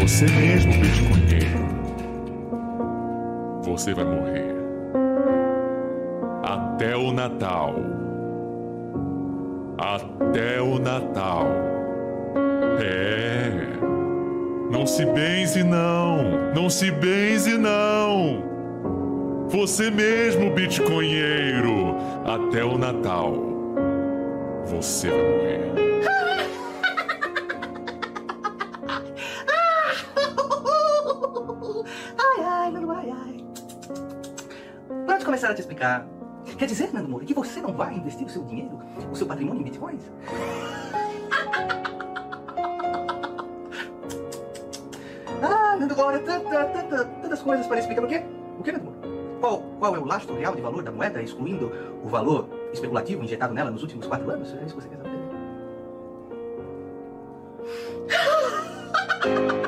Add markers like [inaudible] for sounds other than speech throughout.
Você mesmo, bitcoinheiro. Você vai morrer. Até o Natal. Até o Natal. É. Não se benze, não. Não se benze, não. Você mesmo, bitcoinheiro. Até o Natal. Você vai morrer. Começar a te explicar, quer dizer, Nando Moura, que você não vai investir o seu dinheiro, o seu patrimônio em bitcoins? Ah, Nando Moura, tanta, tanta, tantas coisas para explicar. O quê? O quê, Nando Moura? Qual, qual é o lastro real de valor da moeda, excluindo o valor especulativo injetado nela nos últimos quatro anos? É isso que você quer saber? [laughs]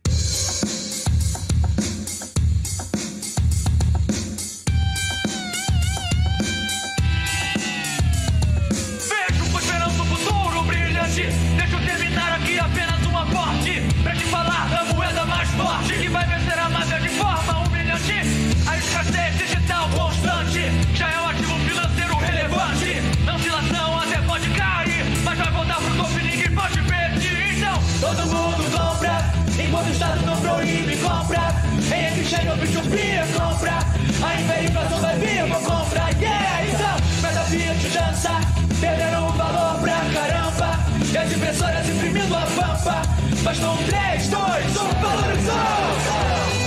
Compra. A inflação vai vir, vou comprar. Yeah, então, meta Fiat dança. Perderam o valor pra caramba. E as impressoras imprimindo a pampa. Bastou um 3, 2, 1, valorizou!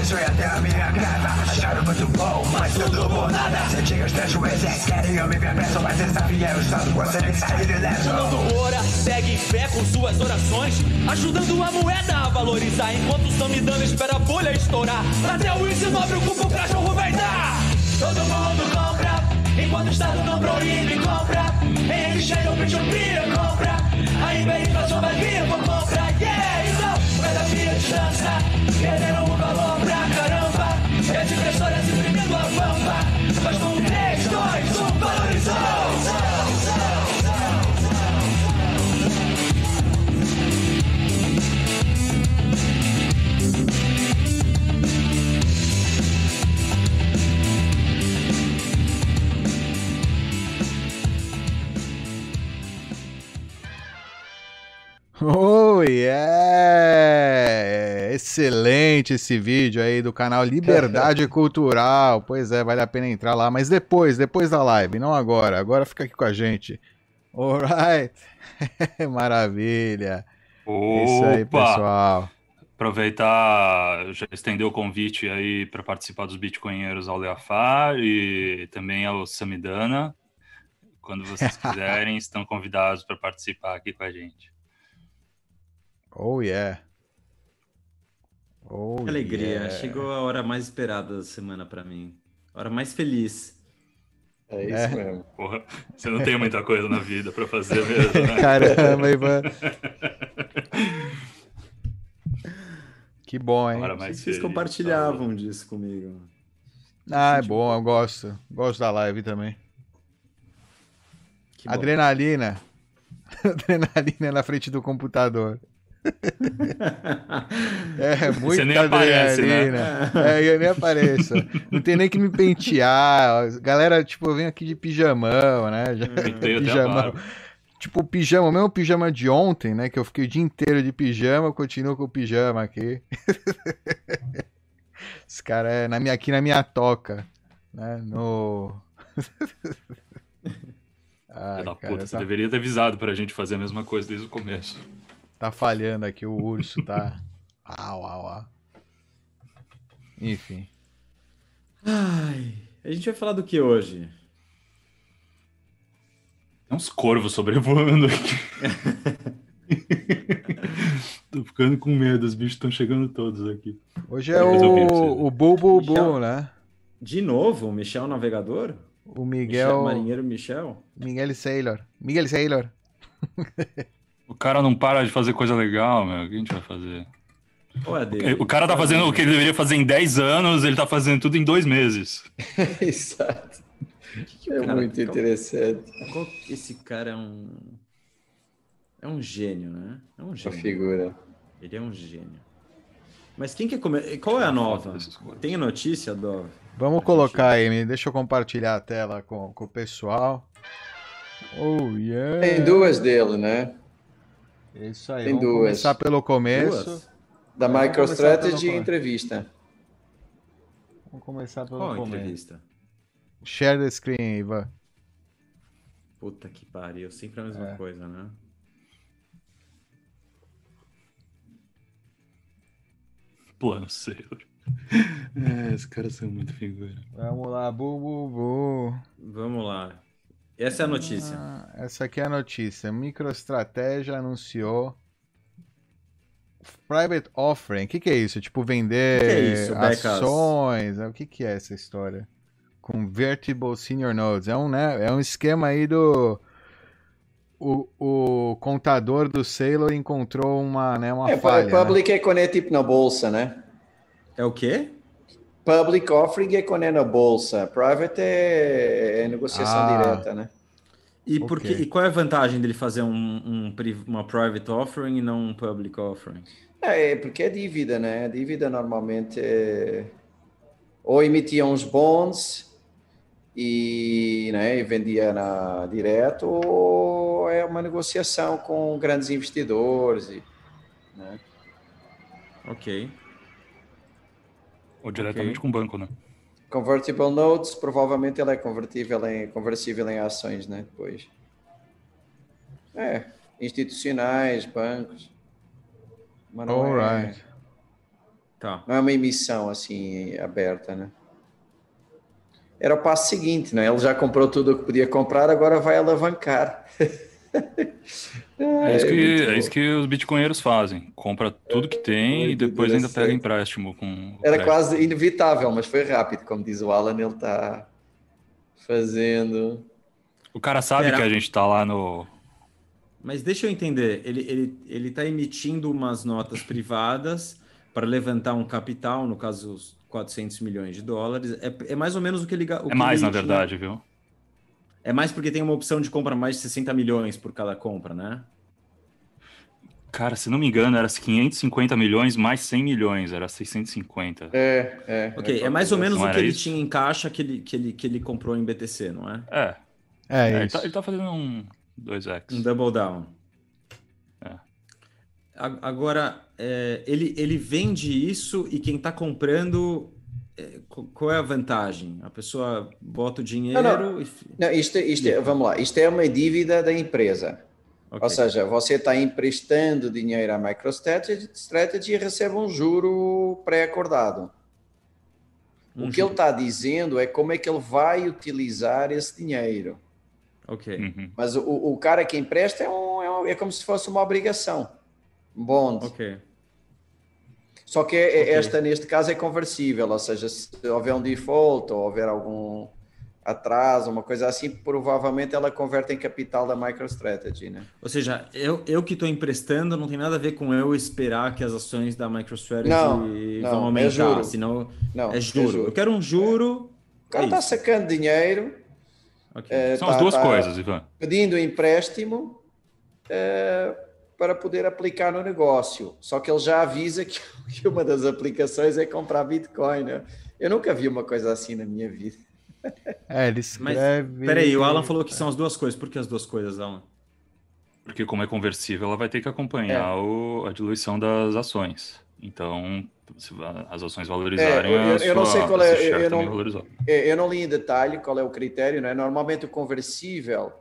É até a minha grava Acharam muito bom, mas tudo por nada Sentinhos prejuízes, querem eu me ver preso Mas desafia o Estado, você tem que sair ileso Nando Moura segue em fé com suas orações, ajudando a moeda a valorizar. Enquanto o Samidana espera a bolha estourar, até o índice nobre o cachorro vai dar. Todo mundo compra, enquanto o Estado não proíbe, compra. Em exchange ou P2P, compra. Ainda a inflação vai vir, vou comprar. Yeah, então, cada Fiat dança, perderam o valor Oh, yeah! Excelente esse vídeo aí do canal Liberdade [laughs] Cultural. Pois é, vale a pena entrar lá, mas depois, depois da live, não agora. Agora fica aqui com a gente. Alright. [laughs] Maravilha. É Isso aí, Opa! pessoal. Aproveitar, já estender o convite aí para participar dos Bitcoinheiros ao Leafar e também ao Samidana. Quando vocês [laughs] quiserem, estão convidados para participar aqui com a gente. Oh, yeah. Oh, Que alegria. yeah. Chegou a hora mais esperada da semana pra mim. A hora mais feliz. É isso É. mesmo. Porra, você não tem muita coisa na vida para fazer mesmo, né? [laughs] Caramba, Ivan. Que bom, hein? Vocês feliz. compartilhavam disso comigo. Ah, é bom, eu gosto. Gosto da live também. Que bom. Adrenalina. [laughs] Adrenalina na frente do computador. É, Você muita nem aparece, né? É, eu nem apareço. Não tem nem que me pentear. Galera, tipo, eu venho aqui de pijamão, né? Já, a pijamão. Tipo, pijama, o mesmo pijama de ontem, né? Que eu fiquei o dia inteiro de pijama, eu continuo com o pijama aqui. [laughs] Esse cara é na minha, aqui na minha toca, né? No. [laughs] Filho da cara, puta, você tá, deveria ter avisado pra gente fazer a mesma coisa desde o começo. Tá falhando aqui, o urso tá. Au, au, au. Enfim. Ai, a gente vai falar do que hoje? Tem uns corvos sobrevoando aqui. [laughs] Tô ficando com medo, os bichos estão chegando todos aqui. Hoje é o, vocês. o Bubu Michel. Bu, né? De novo, o Michel Navegador? O Michel, Miguel. Marinheiro Michel? Miguel Sailor. Miguel Sailor. [laughs] O cara não para de fazer coisa legal, meu. O que a gente vai fazer? É dele? O cara tá fazendo o que ele deveria fazer em 10 anos, ele tá fazendo tudo em dois meses. [laughs] Exato. que É cara- muito qual- interessante. Qual- esse cara é um. É um gênio, né? É um Uma gênio. figura. Ele é um gênio. Mas quem quer comer? Qual é a nova? Tem notícia, Dov? Vamos colocar aí, me- deixa eu compartilhar a tela com, com o pessoal. Oh, yeah. Tem duas dele, né? É Isso aí, tem vamos duas. começar pelo começo. Duas? Da Vamos MicroStrategy entrevista. Vamos começar pelo Qual começo. entrevista? Share the screen, Ivan. Puta que pariu, sempre a mesma É. coisa, né? Plano Sailor. [laughs] É, esses caras são muito figura. Vamos lá, bu, bu, bu. Vamos lá. Essa é a notícia. Ah, essa aqui é a notícia. MicroEstratégia anunciou Private Offering. O que, que é isso? Tipo, vender O que é isso, ações? O que, que é essa história? Convertible Senior Notes. É um, né, é um esquema aí do... O, o contador do Sailor encontrou uma, né, uma É, falha. né? public é é tipo na bolsa, né? É o quê? Public offering é quando é na bolsa. Private é, é negociação Ah. direta, né? E, por que- Ok. e qual é a vantagem dele fazer um, um uma private offering e não um public offering? É, porque é dívida, né? A dívida normalmente é... ou emitia uns bonds e, né, e vendia na, direto, ou é uma negociação com grandes investidores. E, né? Ok. Ou diretamente Ok. com o banco, né? Convertible notes, provavelmente ele é convertível em, conversível em ações, né? Depois. É, institucionais, bancos. Mas não, é, Alright. Tá. não é uma emissão assim aberta, né? Era o passo seguinte, né? Ele já comprou tudo o que podia comprar, agora vai alavancar. [laughs] [laughs] É isso, que, muito é isso que os bitcoinheiros fazem. Compra tudo que tem e depois ainda pega interessante. empréstimo com. Era crédito. quase inevitável, mas foi rápido, como diz o Alan, ele está fazendo. O cara sabe Será? que a gente tá lá no. Mas deixa eu entender, ele ele ele está emitindo umas notas privadas para levantar um capital, no caso os 400 milhões de dólares. É, é mais ou menos o que ele o É que mais, ele na tinha- verdade, viu? É mais porque tem uma opção de compra mais de 60 milhões por cada compra, né? Cara, se não me engano, era 550 milhões mais 100 milhões, era 650. É, é. Ok, é mais ou menos Não o que ele isso? tinha em caixa que ele, que ele, que ele comprou em BTC, não é? É, É, é, ele, isso. tá, ele tá fazendo um 2x. Um double down. É. A- Agora, é, ele, ele vende isso e quem está comprando, é, qual é a vantagem? A pessoa bota o dinheiro Não, e. fi- Não, isto, isto é, vamos lá, isto é uma dívida da empresa. Ok. Ou seja, você está emprestando dinheiro à MicroStrategy Strategy e recebe um juro pré-acordado. Um o que juro. ele está dizendo é como é que ele vai utilizar esse dinheiro. Ok. Uhum. Mas o, o cara que empresta é, um, é, um- é como se fosse uma obrigação. Bond. Ok. Só que é- Ok. esta, neste caso, é conversível. Ou seja, se houver um default ou houver algum atraso, uma coisa assim, provavelmente ela converte em capital da MicroStrategy, né? Ou seja, eu, eu que estou emprestando não tem nada a ver com eu esperar que as ações da MicroStrategy Não, vão não, é aumentar. juro. senão Não, é juro. Eu quero um juro. O cara é está isso. sacando dinheiro, Ok. eh, São tá- as duas tá coisas, Ivan. pedindo empréstimo, eh, para poder aplicar no negócio. Só que ele já avisa que, [laughs] que uma das aplicações é comprar Bitcoin. Né? Eu nunca vi uma coisa assim na minha vida. [laughs] É, ele Mas, escreve. peraí, o Alan falou que são as duas coisas. Por que as duas coisas, Alan? Porque como é conversível, ela vai ter que acompanhar o- a diluição das ações. Então, se as ações valorizarem, É, eu- eu- eu não sei qual é- eu não-. É, Eu não li em detalhe qual é o critério, né? Normalmente o conversível,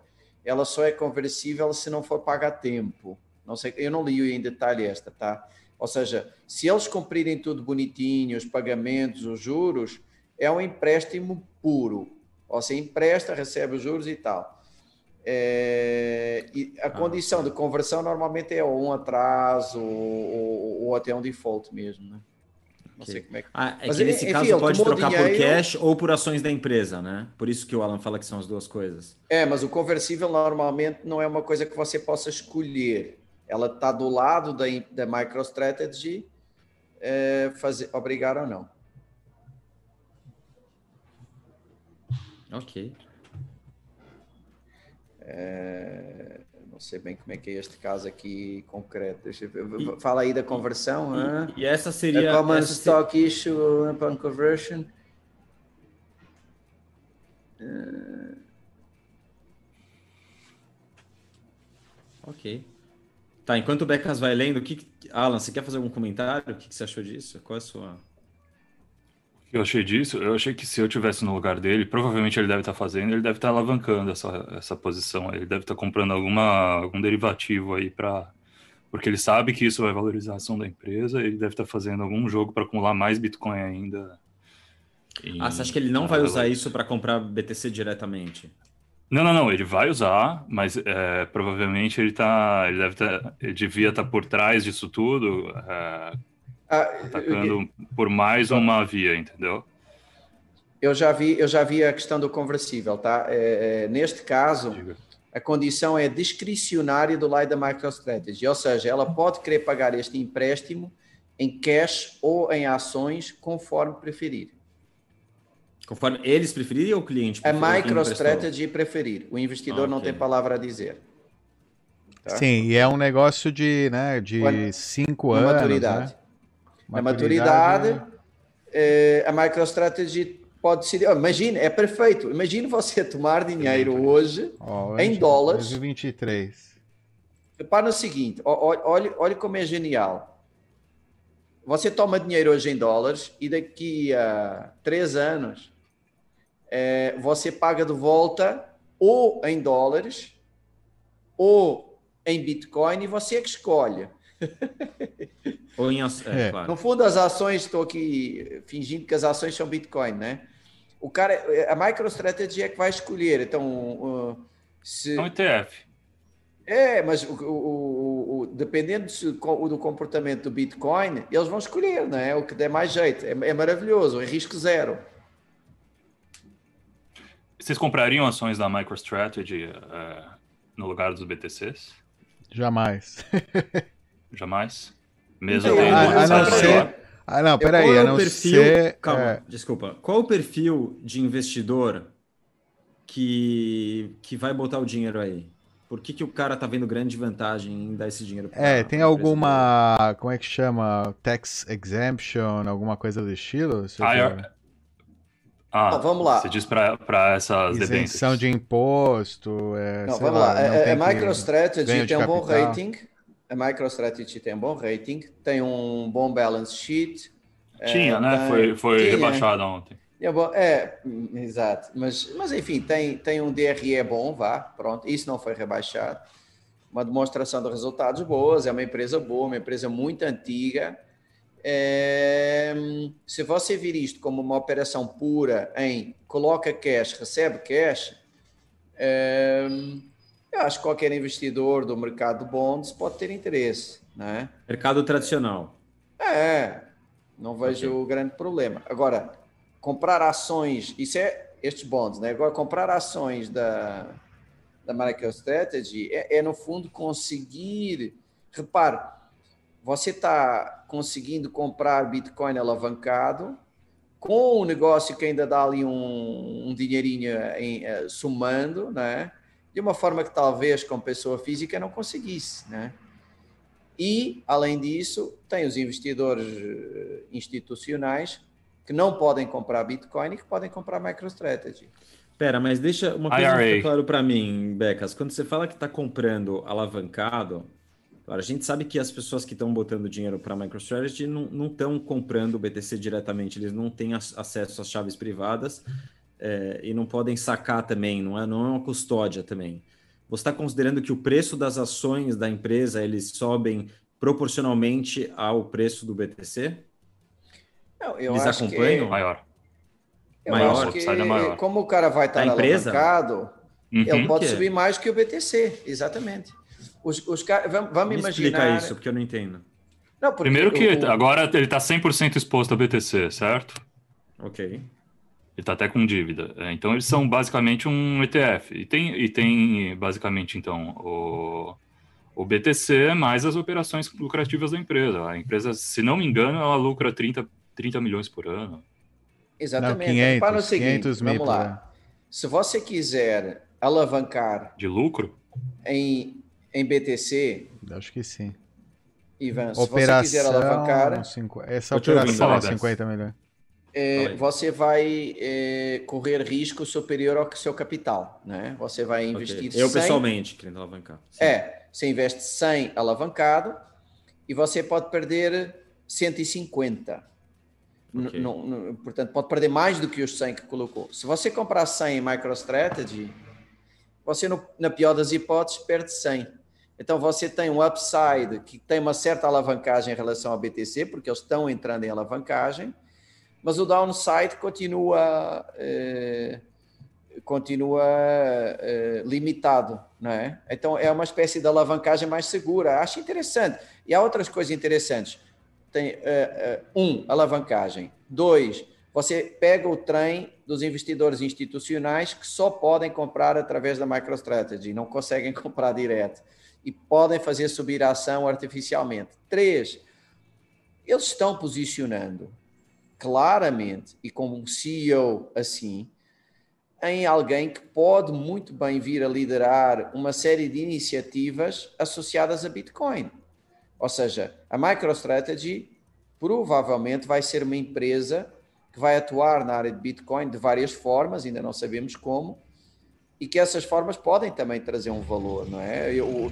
ela só é conversível se não for paga a tempo. Não sei, eu não li em detalhe esta, tá? Ou seja, se eles cumprirem tudo bonitinho, os pagamentos, os juros, é um empréstimo puro. Ou seja, empresta, recebe os juros e tal. É, e a condição de conversão normalmente é ou um atraso ou, ou- ou até um default mesmo, né? Não sei como é que. Ah, é Mas, que nesse enfim, caso pode trocar por cash ou por ações da empresa, né? Por isso que o Alan fala que são as duas coisas. É, mas o conversível normalmente não é uma coisa que você possa escolher. Ela está do lado da, da MicroStrategy é, fazer, obrigar ou não. Ok. É, não sei bem como é que é este caso aqui concreto. Deixa eu ver. Fala aí da conversão. hã? E essa seria. A common essa stock issue upon conversion. Ok. Tá, enquanto o Becas vai lendo, o que. Alan, você quer fazer algum comentário? O que, que você achou disso? Qual é a sua. O que eu achei disso? Eu achei que se eu tivesse no lugar dele, provavelmente ele deve estar fazendo, ele deve estar alavancando essa, essa posição. Ele deve estar comprando alguma, algum derivativo aí para. Porque ele sabe que isso vai valorizar a ação da empresa, ele deve estar fazendo algum jogo para acumular mais Bitcoin ainda. em- Ah, você acha que ele não vai usar isso para comprar BTC diretamente? Não, não, não, ele vai usar, mas é, provavelmente ele tá. Ele deve tá, ele devia estar por trás disso tudo, é, Ah, atacando por mais uma via, entendeu? Eu já vi, eu já vi a questão do conversível, tá? É, é, neste caso, a condição é discricionária do lado da MicroStrategy, ou seja, ela pode querer pagar este empréstimo em cash ou em ações, conforme preferir. Conforme eles preferirem ou o cliente A preferir? Quem MicroStrategy preferir. O investidor Ah, não ok. tem palavra a dizer. Tá? Sim, e é um negócio de, né, de Quando- cinco anos. maturidade. Né? Na maturidade, eh, a MicroStrategy pode ser. oh, Imagina, é perfeito. Imagine você [laughs] tomar dinheiro hoje Ó, em dólares. 2023. Repara no seguinte: olhe, olhe como é genial. Você toma dinheiro hoje em dólares e daqui a três anos eh, você paga de volta ou em dólares ou em Bitcoin e você é que escolhe. Ou em é, É. claro. No fundo, as ações, estou aqui fingindo que as ações são Bitcoin, né? O cara, a MicroStrategy é que vai escolher. Então, uh, se, É um ETF. é, mas o, o- o- dependendo se co- do comportamento do Bitcoin, eles vão escolher, não é? O que der mais jeito. É, é maravilhoso, é risco zero. Vocês comprariam ações da MicroStrategy é, no lugar dos BTCs? Jamais. [laughs] Jamais? Mesmo Então, tendo a- a não ser-? Ah, não, peraí, qual é a não perfil? ser. Calma, é, desculpa. Qual o perfil de investidor que, que vai botar o dinheiro aí? Por que, que o cara tá vendo grande vantagem em dar esse dinheiro pra- É, tem alguma. Como é que chama? Tax exemption, alguma coisa do estilo? Você Ah, vamos lá. Você diz para essas debêntures. Isenção de imposto. É, Não, sei vamos lá. tem A, que- MicroStrategy tem um bom rating. A MicroStrategy tem um bom rating, tem um bom balance sheet. Tinha, é, né? tem- Foi, foi tinha. rebaixado ontem. É, bom, é, hum, exato. Mas, mas enfim, tem, tem um DRE bom, vá, pronto. Isso não foi rebaixado. Uma demonstração de resultados boas, é uma empresa boa, uma empresa muito antiga. É, se você vir isto como uma operação pura em coloca cash, recebe cash, é, eu acho que qualquer investidor do mercado de bonds pode ter interesse, não é? Mercado tradicional. É, não vejo grande problema. Agora, comprar ações, isso é estes bonds, né? Agora, comprar ações da, da MicroStrategy é, é, no fundo, conseguir. Repare, você está conseguindo comprar Bitcoin alavancado com um negócio que ainda dá ali um, um dinheirinho em, somando, né? De uma forma que talvez com pessoa física não conseguisse, né? E, além disso, tem os investidores eh, institucionais que não podem comprar Bitcoin e que podem comprar MicroStrategy. Pera, mas deixa uma coisa IRA. claro para mim, Becas. Quando você fala que está comprando alavancado, claro, a gente sabe que as pessoas que estão botando dinheiro para a MicroStrategy não estão comprando o BTC diretamente, eles não têm ac- acesso às chaves privadas é, e não podem sacar também, não é, não é uma custódia também. Você está considerando que o preço das ações da empresa eles sobem proporcionalmente ao preço do BTC? Não, eu Eles acho acompanham? Que, Maior. eu Maior, upside é maior. que, como o cara vai estar Da empresa? alavancado, ele Uhum. pode Que é? subir mais que o BTC, exatamente. Os, os caras, vamos, vamos Me imaginar. explica isso, porque eu não entendo. Não, Primeiro que o- o- agora ele está 100% exposto ao BTC, certo? Ok. Ele está até com dívida. É, Então eles são basicamente um ETF. E tem, e tem basicamente então o, o BTC mais as operações lucrativas da empresa. A empresa, se não me engano, ela lucra 30, 30 milhões por ano. Exatamente. Não, 500, Repara no seguinte, 500 mil vamos por lá. ano. Se você quiser alavancar De lucro? em, em BTC, Acho que sim. Ivan, se você quiser alavancar, cinco- essa operação é Alex. 50 milhões. é, você vai é, correr risco superior ao que seu capital, né? Você vai investir Eu 100 pessoalmente querendo alavancar. Sim. É, você investe 100 alavancado e você pode perder 150. N- Ok. não- não- portanto, pode perder mais do que os 100 que colocou. Se você comprar 100 em MicroStrategy, você, no- na pior das hipóteses, perde 100. Então, você tem um upside que tem uma certa alavancagem em relação ao BTC, porque eles estão entrando em alavancagem, mas o downside continua, eh, continua eh, limitado, não é? Então, é uma espécie de alavancagem mais segura. Acho interessante. E há outras coisas interessantes. Tem, eh, eh, um, alavancagem. Dois, você pega o trem dos investidores institucionais que só podem comprar através da MicroStrategy, não conseguem [laughs] comprar direto e podem fazer subir a ação artificialmente. Três, eles estão posicionando claramente e como um CEO assim em alguém que pode muito bem vir a liderar uma série de iniciativas associadas a Bitcoin. Ou seja, a MicroStrategy provavelmente vai ser uma empresa que vai atuar na área de Bitcoin de várias formas, ainda não sabemos como, e que essas formas podem também trazer um valor, não é? Eu,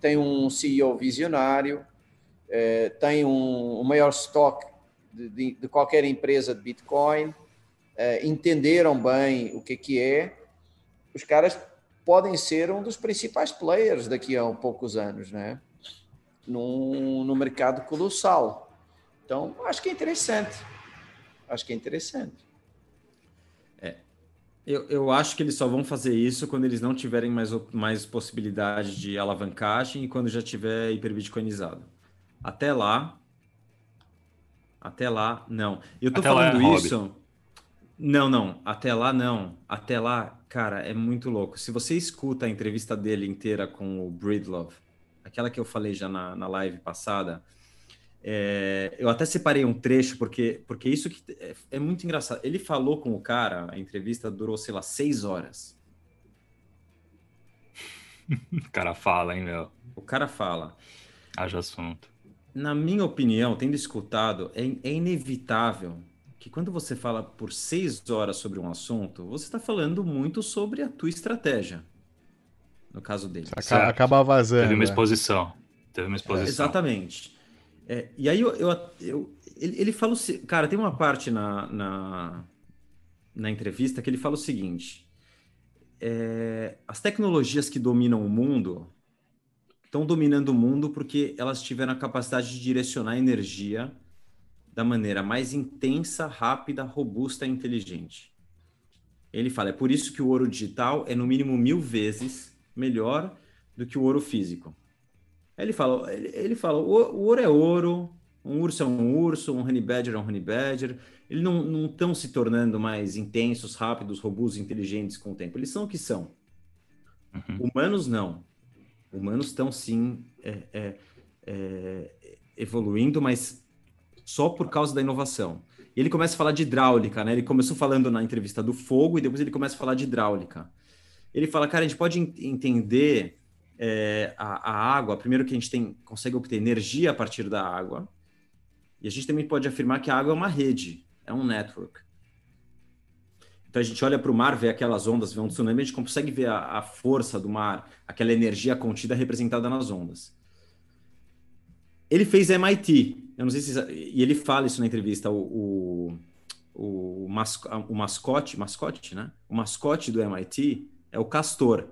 tem um CEO visionário, eh, tem um, o maior estoque de, de, de qualquer empresa de Bitcoin, eh, entenderam bem o que é que é, os caras podem ser um dos principais players daqui a poucos anos, né? Num, num mercado colossal. Então, acho que é interessante. Acho que é interessante. Eu, eu acho que eles só vão fazer isso quando eles não tiverem mais, mais possibilidade de alavancagem e quando já tiver hiperbitcoinizado. Até lá. Até lá, não. Eu tô Até lá é falando hobby. isso. Não, não. Até lá, não. Até lá, cara, é muito louco. Se você escuta a entrevista dele inteira com o Breedlove, aquela que eu falei já na, na live passada, é, eu até separei um trecho, porque, porque isso que é, é muito engraçado. Ele falou com o cara, a entrevista durou, sei lá, seis horas. [laughs] O cara fala, hein, meu? O cara fala. Haja assunto. Na minha opinião, tendo escutado, é, é inevitável que quando você fala por seis horas sobre um assunto, você está falando muito sobre a tua estratégia. No caso dele. Aca- Certo. Acaba vazando. Teve uma é. exposição. Teve uma exposição. Exatamente. É, e aí eu, eu, eu- ele, ele fala o cara, tem uma parte na, na, na entrevista que ele fala o seguinte: é, as tecnologias que dominam o mundo estão dominando o mundo porque elas tiveram a capacidade de direcionar energia da maneira mais intensa, rápida, robusta e inteligente. Ele fala, é por isso que o ouro digital é no mínimo mil vezes melhor do que o ouro físico. Aí Ele fala, ele, ele fala, o, o ouro é ouro, um urso é um urso, um honey badger é um honey badger. Eles não estão se tornando mais intensos, rápidos, robustos, inteligentes com o tempo. Eles são o que são. Uhum. Humanos não. Humanos estão sim é, é, é, evoluindo, mas só por causa da inovação. E ele começa a falar de hidráulica, né? Ele começou falando na entrevista do fogo e depois ele começa a falar de hidráulica. Ele fala, cara, a gente pode en- entender é, a, a água, primeiro que a gente tem, consegue obter energia a partir da água, e a gente também pode afirmar que a água é uma rede, é um network. Então a gente olha para o mar, vê aquelas ondas, vê um tsunami, a gente consegue ver a, a força do mar, aquela energia contida representada nas ondas. Ele fez MIT, eu não sei se e ele fala isso na entrevista. O, o, o, masco, o mascote, mascote, né? O mascote do MIT é o castor.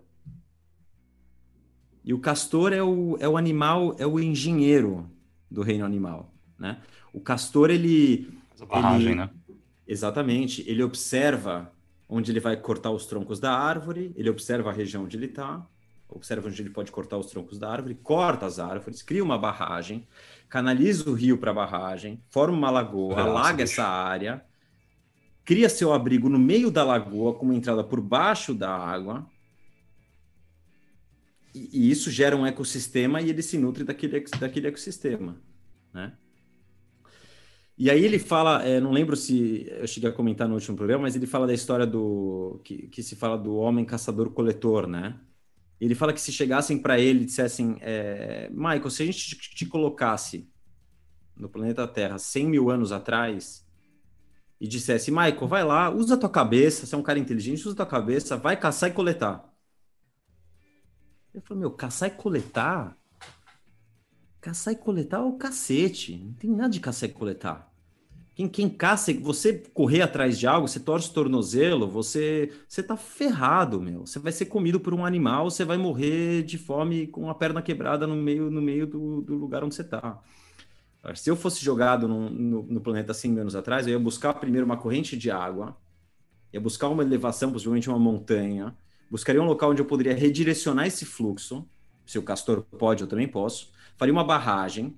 E o castor é o, é o animal, é o engenheiro do reino animal, né? O castor ele, Essa barragem, ele, né? Exatamente. Ele observa onde ele vai cortar os troncos da árvore, ele observa a região onde ele está, observa onde ele pode cortar os troncos da árvore, corta as árvores, cria uma barragem, canaliza o rio para a barragem, forma uma lagoa, Nossa, alaga bicho. essa área, cria seu abrigo no meio da lagoa, com uma entrada por baixo da água. E, isso gera um ecossistema e ele se nutre daquele, daquele ecossistema, né? E aí ele fala, é, não lembro se eu cheguei a comentar no último programa, mas ele fala da história do que, que se fala do homem caçador-coletor, né? Ele fala que se chegassem para ele e dissessem, é, Michael, se a gente te, te colocasse no planeta Terra 100 mil anos atrás e dissesse, Michael, vai lá, usa a tua cabeça, você é um cara inteligente, usa a tua cabeça, vai caçar e coletar. Ele falou, meu, caçar e coletar? Caçar e coletar é o cacete. Não tem nada de caçar e coletar. Quem, quem caça, você correr atrás de algo, você torce o tornozelo, você, você tá ferrado, meu. Você vai ser comido por um animal, você vai morrer de fome com a perna quebrada no meio, no meio do, do lugar onde você tá. Se eu fosse jogado no, no, no planeta 100 mil anos atrás, eu ia buscar primeiro uma corrente de água, ia buscar uma elevação, possivelmente uma montanha, buscaria um local onde eu poderia redirecionar esse fluxo, se o castor pode, eu também posso, faria uma barragem,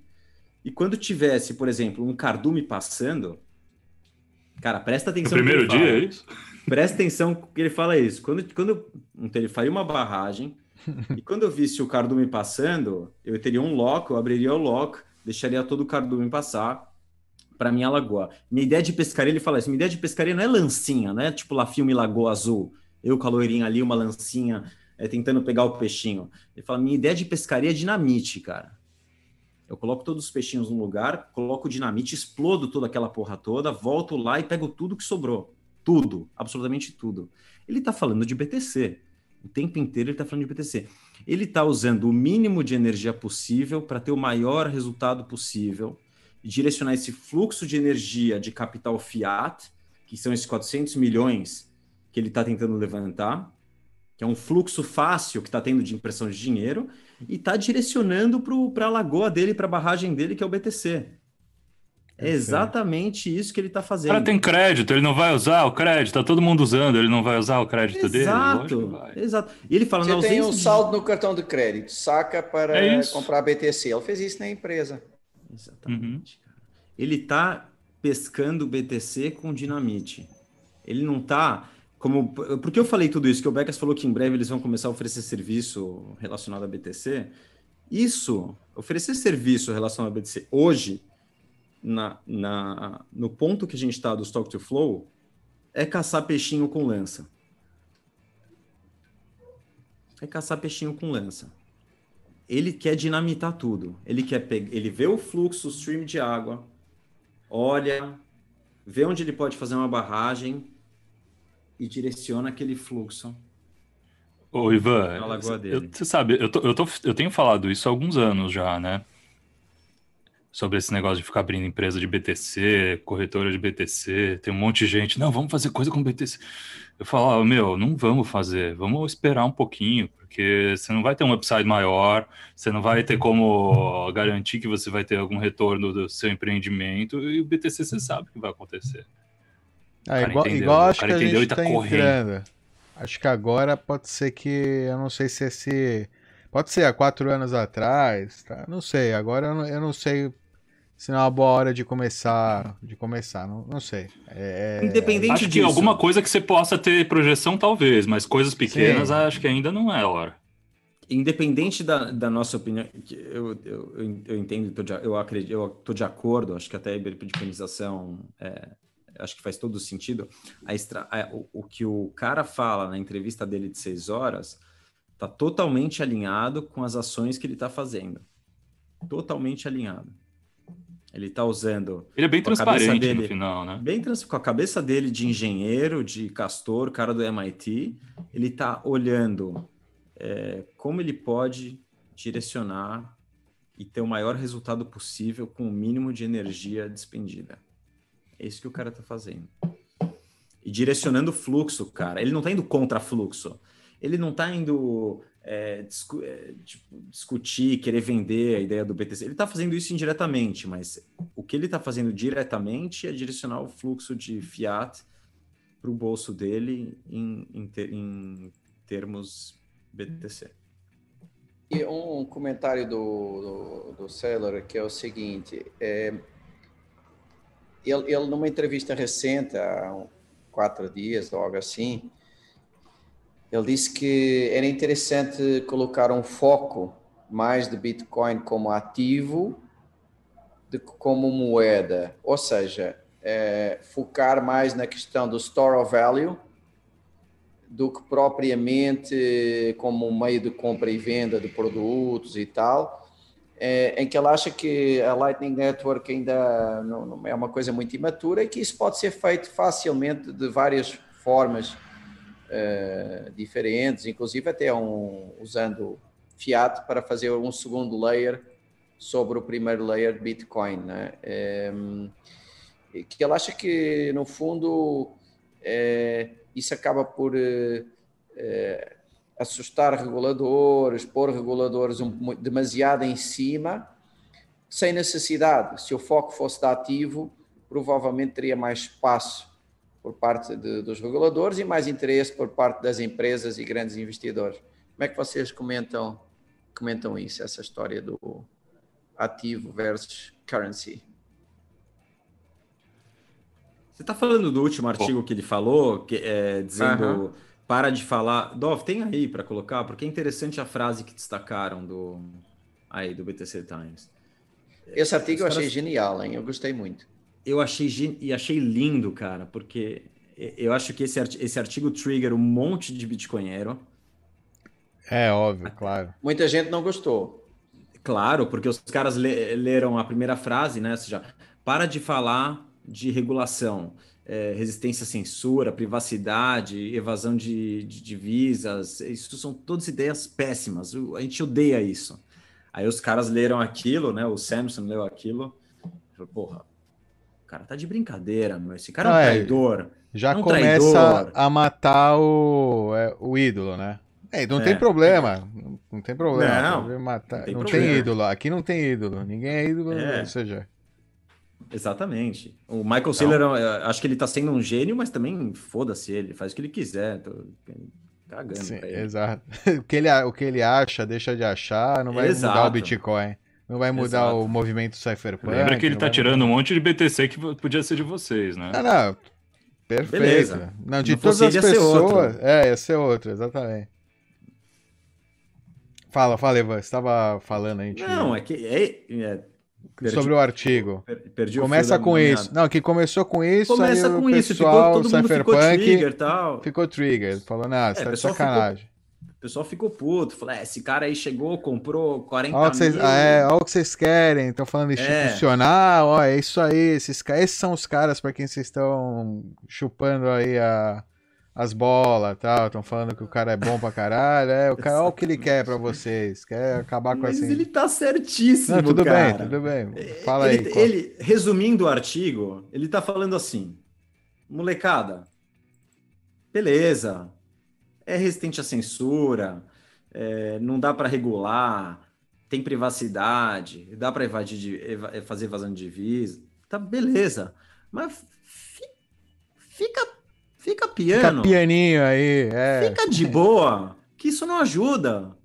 e quando tivesse, por exemplo, um cardume passando, cara, presta atenção. no primeiro dia, é isso? [laughs] Presta atenção que ele fala isso. Quando, quando então, ele faria uma barragem, [laughs] e quando eu visse o cardume passando, eu teria um lock, eu abriria o lock, deixaria todo o cardume passar para minha lagoa. Minha ideia de pescaria, ele fala isso, minha ideia de pescaria não é lancinha, não é tipo lá filme Lagoa Azul, eu com a loirinha ali, uma lancinha, é, tentando pegar o peixinho. Ele fala, minha ideia de pescaria é dinamite, cara. Eu coloco todos os peixinhos no lugar, coloco dinamite, explodo toda aquela porra toda, volto lá e pego tudo que sobrou. Tudo, absolutamente tudo. Ele está falando de BTC. O tempo inteiro ele está falando de BTC. Ele está usando o mínimo de energia possível para ter o maior resultado possível e direcionar esse fluxo de energia de capital fiat, que são esses 400 milhões que ele está tentando levantar, que é um fluxo fácil que está tendo de impressão de dinheiro, e está direcionando para a lagoa dele, para a barragem dele, que é o BTC. É exatamente isso que ele está O fazendo. cara tem crédito, ele não vai usar o crédito, tá todo mundo usando, ele não vai usar o crédito dele? Lógico que Exato, exato. E ele fala, na Você tem um ausência de- saldo no cartão de crédito, saca para É comprar BTC. Ele fez isso na empresa. Exatamente, cara. Ele tá pescando BTC com dinamite. Ele não tá como por que eu falei tudo isso? Que o Becas falou que em breve eles vão começar a oferecer serviço relacionado a BTC. Isso, oferecer serviço relacionado a BTC hoje, na, na, no ponto que a gente está do Stock to Flow, é caçar peixinho com lança. É caçar peixinho com lança ele quer dinamitar tudo. Ele quer ele vê o fluxo, o stream de água, olha, vê onde ele pode fazer uma barragem e direciona aquele fluxo. Ô, Ivan, eu- você sabe, eu, tô- eu, tô- eu tenho falado isso há alguns anos já, né? Sobre esse negócio de ficar abrindo empresa de BTC, corretora de BTC, tem um monte de gente, não, vamos fazer coisa com BTC. Eu falo, "Ah, meu, não vamos fazer, vamos esperar um pouquinho, porque você não vai ter um upside maior, você não vai ter como garantir que você vai ter algum retorno do seu empreendimento, e o BTC você sabe o que vai acontecer. Ah, cara igual, entendeu, igual o acho cara que a entendeu gente e tá tá correndo. entrando. Acho que agora pode ser que. Eu não sei se esse. Pode ser há quatro anos atrás, tá? Não sei. Agora eu não, eu não sei se não é uma boa hora de começar. De começar, não, não sei. É, é- Independente Acho que disso. alguma coisa que você possa ter projeção, talvez, mas coisas pequenas, Sim. acho que ainda não é a hora. Independente da, da nossa opinião, que eu, eu, eu, eu entendo, tô de, eu acredito, eu tô de acordo, acho que até a hiperbitcoinização é, acho que faz todo sentido. A extra, a- o, o que o cara fala na entrevista dele de seis horas Tá totalmente alinhado com as ações que ele está fazendo. Totalmente alinhado. Ele está usando. Ele é bem transparente dele- no final, né? Bem trans... com a cabeça dele de engenheiro, de castor, cara do MIT, ele está olhando é, como ele pode direcionar e ter o maior resultado possível com o mínimo de energia despendida. É isso que o cara está fazendo. E direcionando o fluxo, cara. Ele não está indo contra fluxo. Ele não está indo é, discu- é, tipo, discutir, querer vender a ideia do BTC. Ele está fazendo isso indiretamente, mas o que ele está fazendo diretamente é direcionar o fluxo de fiat para o bolso dele em, em, ter- em termos BTC. E um comentário do, do, do Saylor que é o seguinte: é, ele, ele, numa entrevista recente, há quatro dias algo assim, ele disse que era interessante colocar um foco mais de Bitcoin como ativo do que como moeda, ou seja, é, focar mais na questão do store of value do que propriamente como um meio de compra e venda de produtos e tal, é, em que ele acha que a Lightning Network ainda não, é uma coisa muito imatura e que isso pode ser feito facilmente de várias formas eh, diferentes, inclusive até um, usando fiat para fazer um segundo layer sobre o primeiro layer de Bitcoin, né? Em, e que ele acha que no fundo eh, isso acaba por eh, eh, assustar reguladores, pôr reguladores um, demasiado em cima, sem necessidade. Se o foco fosse de ativo, provavelmente teria mais espaço por parte de- dos reguladores e mais interesse por parte das empresas e grandes investidores. Como é que vocês comentam, comentam isso, essa história do ativo versus currency? Você está falando do último artigo que ele falou, que é, dizendo. Para de falar. Dov, tem aí para colocar, porque é interessante a frase que destacaram do aí do BTC Times. Esse artigo eu achei caras- genial, hein? Eu gostei muito. Eu achei gen- e achei lindo, cara, porque eu acho que esse, arti- esse artigo trigger um monte de bitcoinheiro. É óbvio, claro. Muita gente não gostou. Claro, porque os caras le- leram a primeira frase, né? Ou seja, para de falar de regulação, é, resistência à censura, privacidade, evasão de, de divisas. Isso são todas ideias péssimas. A gente odeia isso. Aí os caras leram aquilo, né? O Samson leu aquilo. Falou, porra, o cara tá de brincadeira, meu. Esse cara é um Ah, é. traidor. Já É um começa traidor. a matar o, é, o ídolo, né? É, não É. tem problema. Não, tem problema. Não, matar. não tem Não tem ídolo. Aqui não tem ídolo. Ninguém é ídolo, É. ou seja. Exatamente. O Michael Saylor, eu acho que ele tá sendo um gênio, mas também foda-se ele, faz o que ele quiser. Tô cagando Sim, pra ele. exato. [laughs] o, que ele, o que ele acha, deixa de achar, não vai mudar o Exato. Bitcoin. Não vai mudar Exato. o movimento Cypherpunk. Lembra que ele tá tirando um monte de BTC que podia ser de vocês, né? Não, não. Perfeito. Beleza. Não, de Não todas fosse as ele, ia ser outro. pessoas. É, ia ser outro, exatamente. Fala, fala, Evan. Você estava falando aí. Não, é que. É, é, perdi- sobre o artigo. per- perdi o Começa com isso. Não, que começou com isso. Começa com o isso, ficou, pessoal, todo mundo ficou Cypherpunk, trigger e tal. ficou trigger. Falou, não, você É, tá de pessoal ficou- sacanagem. O pessoal ficou puto. Falou, é, esse cara aí chegou, comprou 40 Olha vocês, mil. ah, é, olha o que vocês querem. Estão falando É. institucional. Ó, é isso aí. Esses, esses são os caras para quem vocês estão chupando aí a, as bolas tal. Estão falando que o cara é bom pra caralho. É, o cara, olha o que ele quer pra vocês. Quer acabar com Mas essa. ele tá certíssimo, Não, tudo cara. bem, tudo bem. Fala ele, aí. qual- ele, resumindo o artigo, ele tá falando assim: molecada, beleza, é resistente à censura, é, não dá para regular, tem privacidade, dá para evadir de, eva- fazer evasão de divisa, tá beleza, mas fi- fica, fica Fica piano, pianinho aí. É. fica de boa, que isso não ajuda,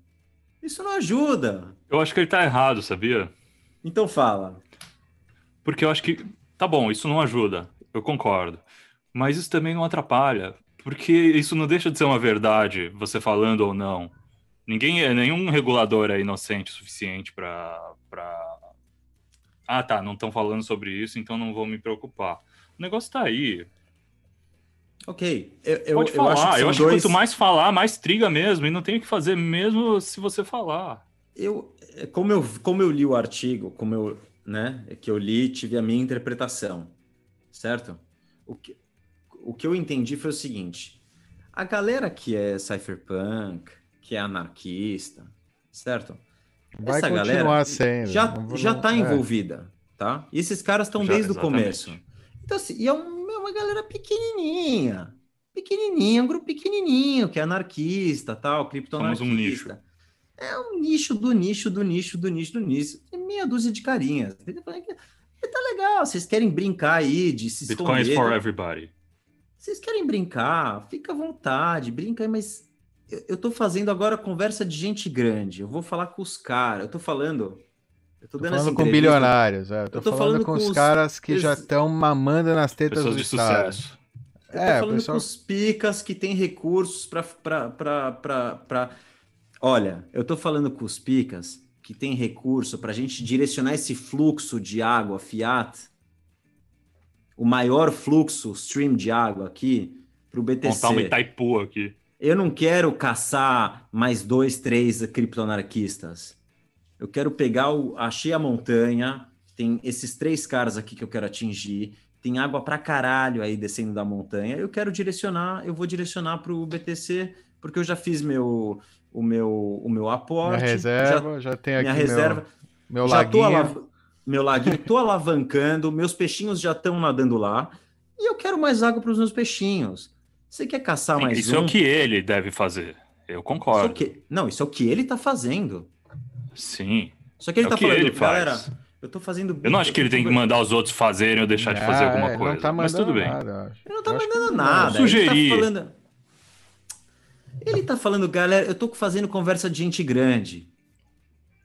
isso não ajuda. Eu acho que ele tá errado, sabia? Então fala. Porque eu acho que, tá bom, isso não ajuda, eu concordo. Mas isso também não atrapalha, porque isso não deixa de ser uma verdade, você falando ou não. Ninguém, é- nenhum regulador é inocente o suficiente para. Pra... Ah, tá, não estão falando sobre isso, então não vou me preocupar. O negócio tá aí. Ok. Eu, eu, Pode eu falar. acho que, eu acho dois... que quanto mais falar, mais triga mesmo. E não tem o que fazer mesmo se você falar. eu é, como eu como eu li o artigo, como eu, né, é que eu li, tive a minha interpretação, certo? O que o que eu entendi foi o seguinte: a galera que é cypherpunk, que é anarquista, certo? Vai Essa continuar galera sendo. já já não- tá é. envolvida, tá? E esses caras estão desde o exatamente. começo. Então assim, e é um- uma galera pequenininha, pequenininha, um grupo pequenininho que é anarquista, tal, criptoanarquista. Somos um nicho. É um nicho do nicho do nicho do nicho do nicho. Tem meia dúzia de carinhas. E tá legal, vocês querem brincar aí de se Bitcoin esconder. for everybody. Vocês querem brincar? Fica à vontade, brinca aí, mas eu, eu tô fazendo agora conversa de gente grande. Eu vou falar com os caras. Eu tô falando. Eu tô Tô falando com bilionários, é. Eu tô, Eu tô falando, falando com com os caras que já estão mamando nas tetas Pessoas do de Estado. sucesso. Eu tô É, falando pessoal- com os picas que têm recursos para. Pra... Olha, eu tô falando com os picas que têm recurso para a gente direcionar esse fluxo de água Fiat, o maior fluxo stream de água aqui, para o BTC. Montar uma Itaipu aqui. Eu não quero caçar mais dois, três criptoanarquistas. Eu quero pegar o. Achei a montanha, tem esses três caras aqui que eu quero atingir, tem água pra caralho aí descendo da montanha. Eu quero direcionar, eu vou direcionar para o BTC, porque eu já fiz meu, o, meu, o meu Minha aporte. reserva, já, tem aqui minha meu, reserva. meu já tô laguinho. alav- Meu laguinho, tô alavancando, meus peixinhos já estão nadando lá. E eu quero mais água para os meus peixinhos. Você quer caçar mais Isso um? é o que ele deve fazer. Eu Isso é concordo. que- Não, isso é o que ele tá fazendo. Sim. Só que ele É tá que falando, ele faz. galera, eu tô fazendo. Eu não acho que ele tem que mandar os outros fazerem ou deixar de fazer alguma é, ele coisa. Não tá mas tudo bem. nada, eu. Ele não tá Eu mandando nada. Sugerir. Ele tá falando. Ele tá falando, galera, eu tô fazendo conversa de gente grande.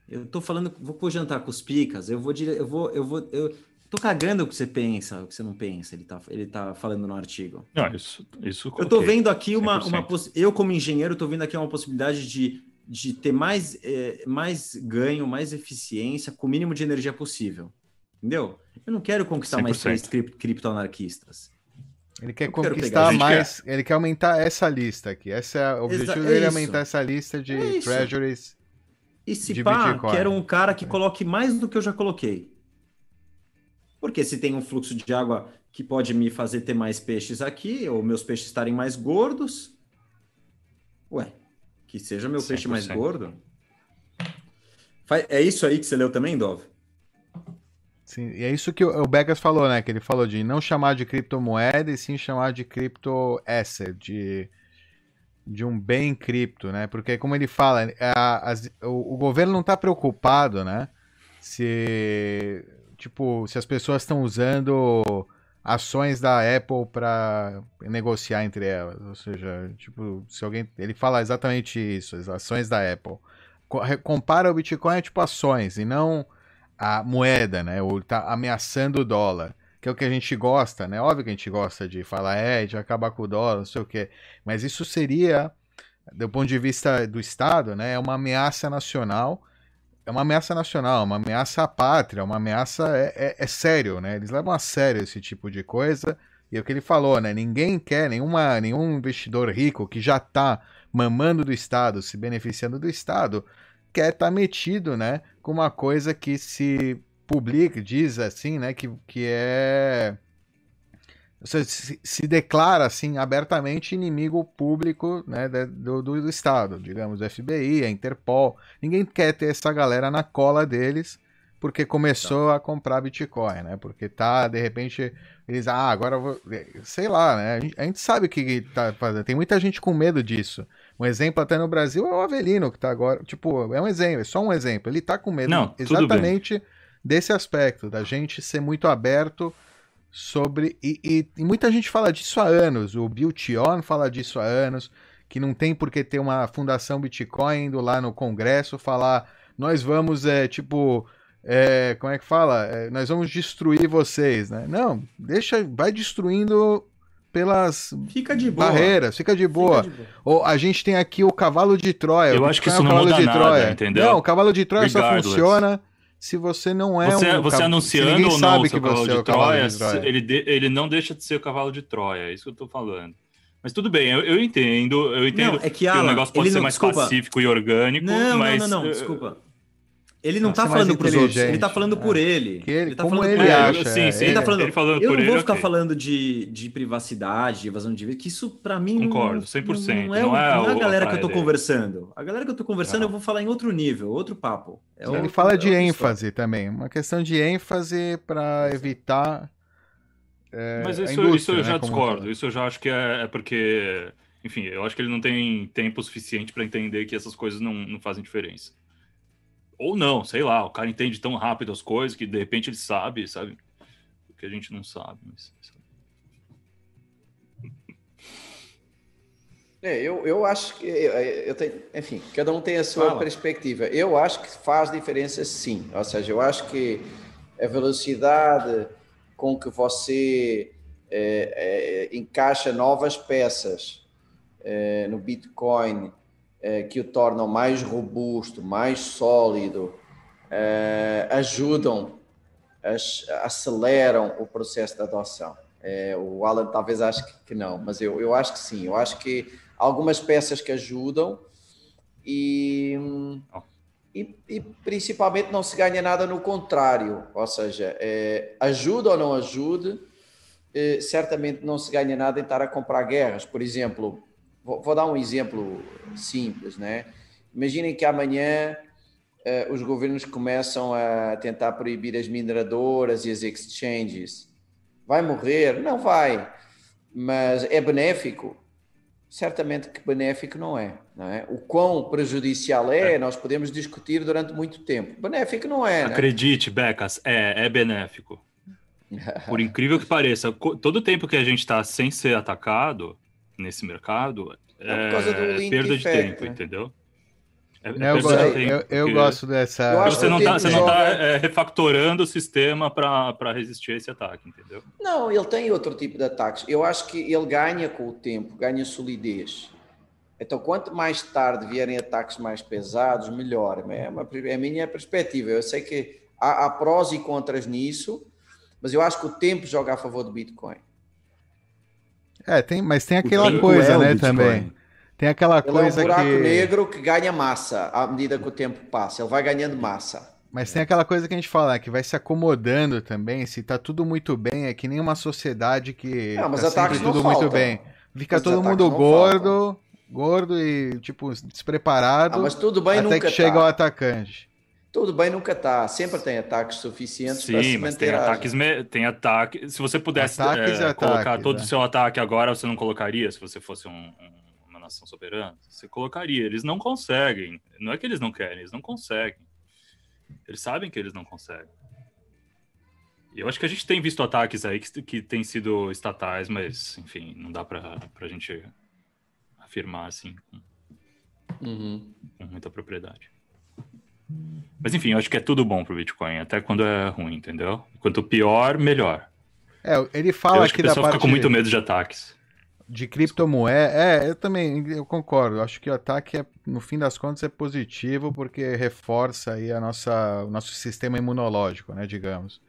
Eu tô falando, vou pro jantar com os picas, eu vou dire... eu vou, eu vou, eu tô cagando o que você pensa, o que você não pensa, ele tá, ele tá falando no artigo. Não, isso, isso Eu tô vendo aqui uma, 100%. uma poss... eu como engenheiro tô vendo aqui uma possibilidade de, de ter mais, eh, mais ganho, mais eficiência com o mínimo de energia possível. Entendeu? Eu não quero conquistar mais 100%. três crip- criptoanarquistas. Ele quer Eu conquistar mais, ele quer aumentar essa lista aqui. Esse é o objetivo Exa- dele, é aumentar essa lista de É treasuries. E se pá, Bitcoin. quero um cara que coloque mais do que eu já coloquei. Porque se tem um fluxo de água que pode me fazer ter mais peixes aqui, ou meus peixes estarem mais gordos, ué, que seja meu peixe mais 100%. gordo. É isso aí que você leu também, Dov? Sim, e é isso que o Begas falou, né? Que ele falou de não chamar de criptomoeda e sim chamar de cripto asset, de, de um bem cripto, né? Porque como ele fala, a- as- o, o governo não está preocupado, né? Se tipo se as pessoas estão usando ações da Apple para negociar entre elas, ou seja, tipo se alguém ele fala exatamente isso, as ações da Apple. Co- Compara o Bitcoin a tipo ações e não a moeda, né? Ou tá ameaçando o dólar. Que é o que a gente gosta, né? Óbvio que a gente gosta de falar, é, vai acabar com o dólar, não sei o quê. Mas isso seria, do ponto de vista do Estado, né? É uma ameaça nacional. É uma ameaça nacional, uma ameaça à pátria, uma ameaça. É, é, é sério, né? Eles levam a sério esse tipo de coisa. E é o que ele falou, né? Ninguém quer, nenhuma, nenhum investidor rico que já está mamando do Estado, se beneficiando do Estado, quer estar metido, né? Com uma coisa que se publica, diz assim, né? Que, que é. Você se, declara assim abertamente inimigo público né, do, do, do Estado, digamos, o FBI, a Interpol. Ninguém quer ter essa galera na cola deles porque começou a comprar Bitcoin, né? Porque tá, de repente, eles, ah, agora eu vou. Sei lá, né? A gente, a gente sabe o que tá fazendo. Tem muita gente com medo disso. Um exemplo até no Brasil é o Avelino, que tá agora. Tipo, é um exemplo, é só um exemplo. Ele tá com medo Não, exatamente desse aspecto, da gente ser muito aberto sobre. E, e- e muita gente fala disso há anos. O Bill Tion fala disso há anos. Que não tem por que ter uma fundação Bitcoin indo lá no Congresso falar. Nós vamos, é, tipo. é, como é que fala? É, nós vamos destruir vocês, né? Não, deixa, vai destruindo pelas Fica de boa. barreiras, fica de boa. Fica de boa. Ou a gente tem aqui o cavalo de Troia. Eu O acho que Bitcoin isso é o não cavalo muda de nada, Troia. entendeu? Não, o cavalo de Troia só Regardless. funciona se você não é você, um. você cav- anunciando se ninguém ou não sabe o seu que cavalo você é de o cavalo Troia, de Troia. ele, de- ele não deixa de ser o cavalo de Troia, é isso que eu tô falando. Mas tudo bem, eu, eu entendo, eu entendo Não, é que, o Alan, negócio pode ser não- mais desculpa. pacífico e orgânico, Não, mas... não, não, não, eh, desculpa. Ele não tá mais falando pros outros, ele tá falando por ele. Que ele- tá como falando ele por acha, Sim, é, sim, Ele tá ele- falando, ele falando eu por não ele, vou ficar falando de, de privacidade, de evasão de vida, que isso pra mim Concordo, 100%, Não, é, não é não é a galera que eu tô conversando. A galera que eu tô conversando Não. eu vou falar em outro nível, outro papo. É Ele outro- fala é de ênfase também, uma questão de ênfase para evitar. é, Mas isso, isso eu né, já discordo. Isso eu já acho que é, é porque, enfim, eu acho que ele não tem tempo suficiente para entender que essas coisas não, não fazem diferença. Ou não, sei lá, o cara entende tão rápido as coisas que de repente ele sabe, sabe? O que a gente não sabe. Mas... É, eu, eu acho que eu, eu tenho, enfim, cada um tem a sua Fala. perspectiva. Eu acho que faz diferença sim. Ou seja, eu acho que a velocidade com que você é, é, encaixa novas peças é, no Bitcoin é, que o tornam mais robusto, mais sólido, é, ajudam, as- aceleram o processo de adoção. É, o Alan talvez ache que, que não, mas eu, eu acho que sim. Eu acho que algumas peças que ajudam e, e, e principalmente não se ganha nada no contrário. Ou seja, ajuda ou não ajude, certamente não se ganha nada em estar a comprar guerras. Por exemplo, vou, vou dar um exemplo simples, né? Imaginem que amanhã eh, os governos começam a tentar proibir as mineradoras e as exchanges. Vai morrer? Não vai. Mas é benéfico? Certamente que benéfico não é, não é. O quão prejudicial é, nós podemos discutir durante muito tempo. Benéfico não é, né? Acredite, Becas, é, é benéfico. [laughs] Por incrível que pareça, todo o tempo que a gente está sem ser atacado nesse mercado É por causa do é link perda de effect, tempo, né? entendeu? É, é Eu, gosto, tempo, eu, eu gosto dessa. Eu acho Você que não está tá, joga- é, refactorando o sistema para resistir a esse ataque, entendeu? Não, ele tem outro tipo de ataques. Eu acho que ele ganha com o tempo, ganha solidez. Então, quanto mais tarde vierem ataques mais pesados, melhor. É, uma, é a minha perspectiva. Eu sei que há, há prós e contras nisso, mas eu acho que o tempo joga a favor do Bitcoin. É, tem, mas tem aquela coisa, é né, Bitcoin. também. Tem aquela Ele coisa é um buraco que. negro que ganha massa à medida que o tempo passa. Ele vai ganhando massa. Mas tem aquela coisa que a gente fala, que vai se acomodando também. Se tá tudo muito bem, é que nem uma sociedade que Não, mas tá ataques sempre não tudo muito faltam. bem. Fica Mas todo mundo gordo, gordo e, tipo, despreparado. Ah, mas tudo bem até nunca que chega tá. o atacante. Tudo bem nunca está. Sempre tem ataques suficientes para se Sim, mas tem manter ágil. ataques, tem ataque. Se você pudesse Ataques é, e colocar ataques, todo né? o seu ataque agora, você não colocaria se você fosse um- um- uma nação soberana? Você colocaria. Eles não conseguem. Não é que eles não querem, eles não conseguem. Eles sabem que eles não conseguem. Eu acho que a gente tem visto ataques aí que, que têm sido estatais, mas, enfim, não dá pra, pra gente afirmar assim com, Uhum. com muita propriedade. Mas enfim, eu acho que é tudo bom pro Bitcoin, até quando é ruim, entendeu? Quanto pior, melhor. É, ele eu fala acho que aqui o da pessoal fica com muito medo de ataques. de criptomoeda. É, eu também eu concordo. Acho que o ataque, é, no fim das contas, é positivo porque reforça aí a nossa, o nosso sistema imunológico, né, digamos.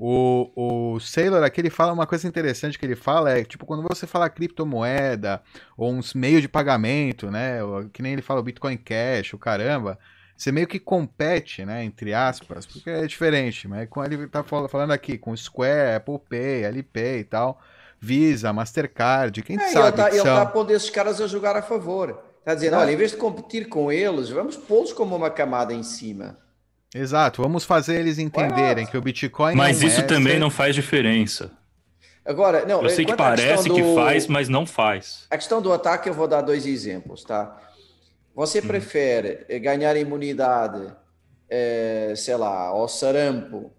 O, o Sailor aqui ele fala uma coisa interessante que ele fala é tipo quando você fala criptomoeda ou uns meios de pagamento, né, que nem ele fala o Bitcoin Cash, o caramba, você meio que compete, né, entre aspas, porque é diferente, mas com ele tá fal- falando aqui com Square, Apple Pay, Alipay e tal, Visa, Mastercard, quem É, ele sabe está que ele são... tá pondo esses caras a jogar a favor. Está dizendo, olha, em vez de competir com eles, vamos pô-los como uma camada em cima. Exato, vamos fazer eles entenderem que o Bitcoin Mas não isso é também ser- não faz diferença. Agora, não, Eu sei que parece que do- faz, mas não faz. A questão do ataque, eu vou dar dois exemplos, tá? Você prefere eh, ganhar imunidade, eh, sei lá, ao sarampo,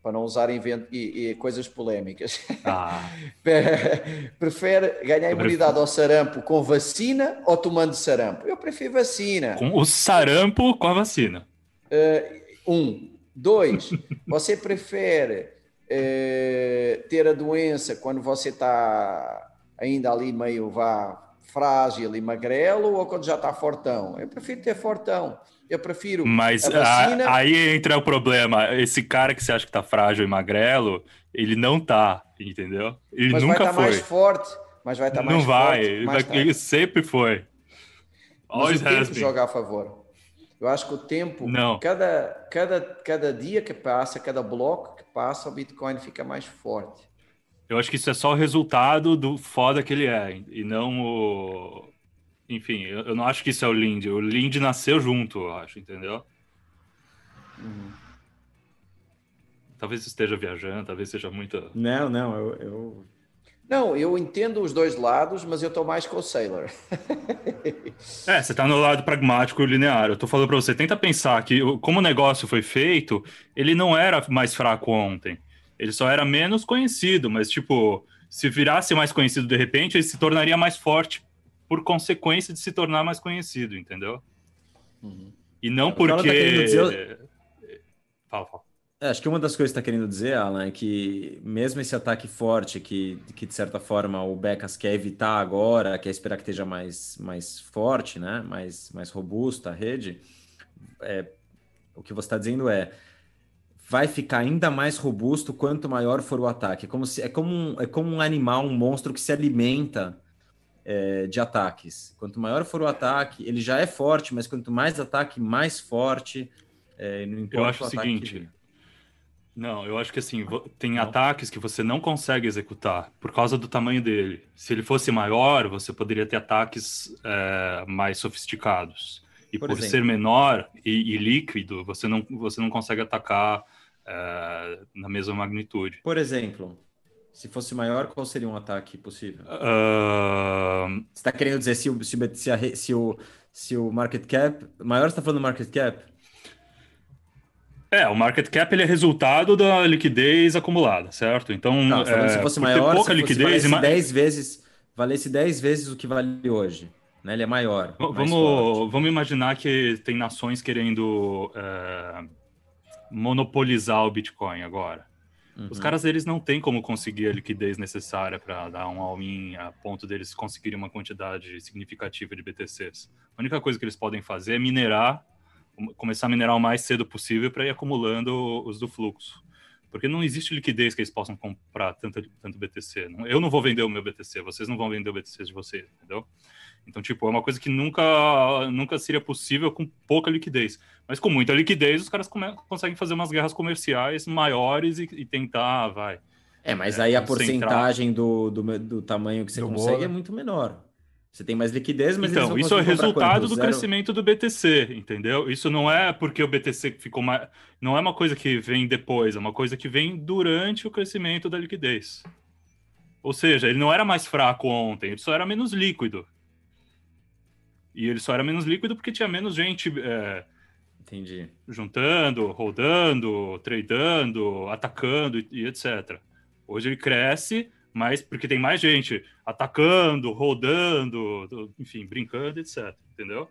para não usar invent... e, e coisas polémicas. Ah, [laughs] prefere ganhar imunidade ao sarampo com vacina ou tomando sarampo? Eu prefiro vacina. com o sarampo com a vacina. Um. Dois, [laughs] você prefere eh, ter a doença quando você está ainda ali meio vá frágil e magrelo ou quando já está fortão? Eu prefiro ter fortão. Eu prefiro Mas a vacina. a- aí entra o problema. Esse cara que você acha que tá frágil e magrelo, ele não tá, entendeu? Ele mas vai nunca estar foi. mais forte. mas vai estar mais Não vai, forte ele, mais vai- ele sempre foi. Mas o tempo been. joga a favor. Eu acho que o tempo, Não. cada, cada, cada dia que passa, cada bloco que passa, o Bitcoin fica mais forte. Eu acho que isso é só o resultado do foda que ele é, e não o. Enfim, eu, eu não acho que isso é o Lind. O Lind nasceu junto, eu acho, entendeu? Talvez esteja viajando, talvez seja muita. Não, não, eu, eu- Não, eu entendo os dois lados, mas eu estou mais com o Sailor. [laughs] É, você tá no lado pragmático e linear. Eu tô falando pra você, tenta pensar que como o negócio foi feito, ele não era mais fraco ontem. Ele só era menos conhecido, mas tipo, se virasse mais conhecido de repente, ele se tornaria mais forte por consequência de se tornar mais conhecido, entendeu? E não O tá porque. querendo dizer- Fala, fala. É, acho que uma das coisas que está querendo dizer, Alan, é que mesmo esse ataque forte, que, que de certa forma o Becas quer evitar agora, quer esperar que esteja mais, mais forte, né? mais, mais robusta a rede, é, o que você está dizendo é vai ficar ainda mais robusto quanto maior for o ataque. É como, se, é como, um, é como um animal, um monstro que se alimenta é, de ataques. Quanto maior for o ataque, ele já é forte, mas quanto mais ataque, mais forte. é, não importa Eu acho o que seguinte. Não, eu acho que assim, tem ataques que você não consegue executar por causa do tamanho dele. Se ele fosse maior, você poderia ter ataques é, mais sofisticados. E Por por, ser menor e, e líquido, você não, você não consegue atacar é, na mesma magnitude. Por exemplo, se fosse maior, qual seria um ataque possível? Ahn, Você está querendo dizer se o, se, a se o, se o market cap. Maior você está falando market cap? é, o market cap ele é resultado da liquidez acumulada, certo? Então, Não, falando é, se fosse maior, pouca se fosse, liquidez, valesse e ma- 10 vezes, valesse 10 vezes o que vale hoje. Né? Ele é maior. V- mais forte. Vamos, vamos imaginar que tem nações querendo é, monopolizar o Bitcoin agora. Uhum. Os caras eles não têm como conseguir a liquidez necessária para dar um all-in a ponto deles conseguirem uma quantidade significativa de BTCs. A única coisa que eles podem fazer é minerar, começar a minerar o mais cedo possível para ir acumulando os do fluxo. Porque não existe liquidez que eles possam comprar tanto, tanto BTC. Eu não vou vender o meu BTC, vocês não vão vender o BTC de vocês, entendeu? Então, tipo, é uma coisa que nunca, nunca seria possível com pouca liquidez. Mas com muita liquidez, os caras come- conseguem fazer umas guerras comerciais maiores e, e tentar, vai. É, mas É, aí a porcentagem do, do, do tamanho que você Do consegue bolo. é muito menor. Você tem mais liquidez, mas Então, isso é resultado do Zero- crescimento do BTC, entendeu? Isso não é porque o BTC ficou mais. Não é uma coisa que vem depois, é uma coisa que vem durante o crescimento da liquidez. Ou seja, ele não era mais fraco ontem, ele só era menos líquido. E ele só era menos líquido porque tinha menos gente é, Entendi. juntando, rodando, tradando, atacando e, e etc. Hoje ele cresce, mas porque tem mais gente atacando, rodando, do- enfim, brincando, etc. Entendeu?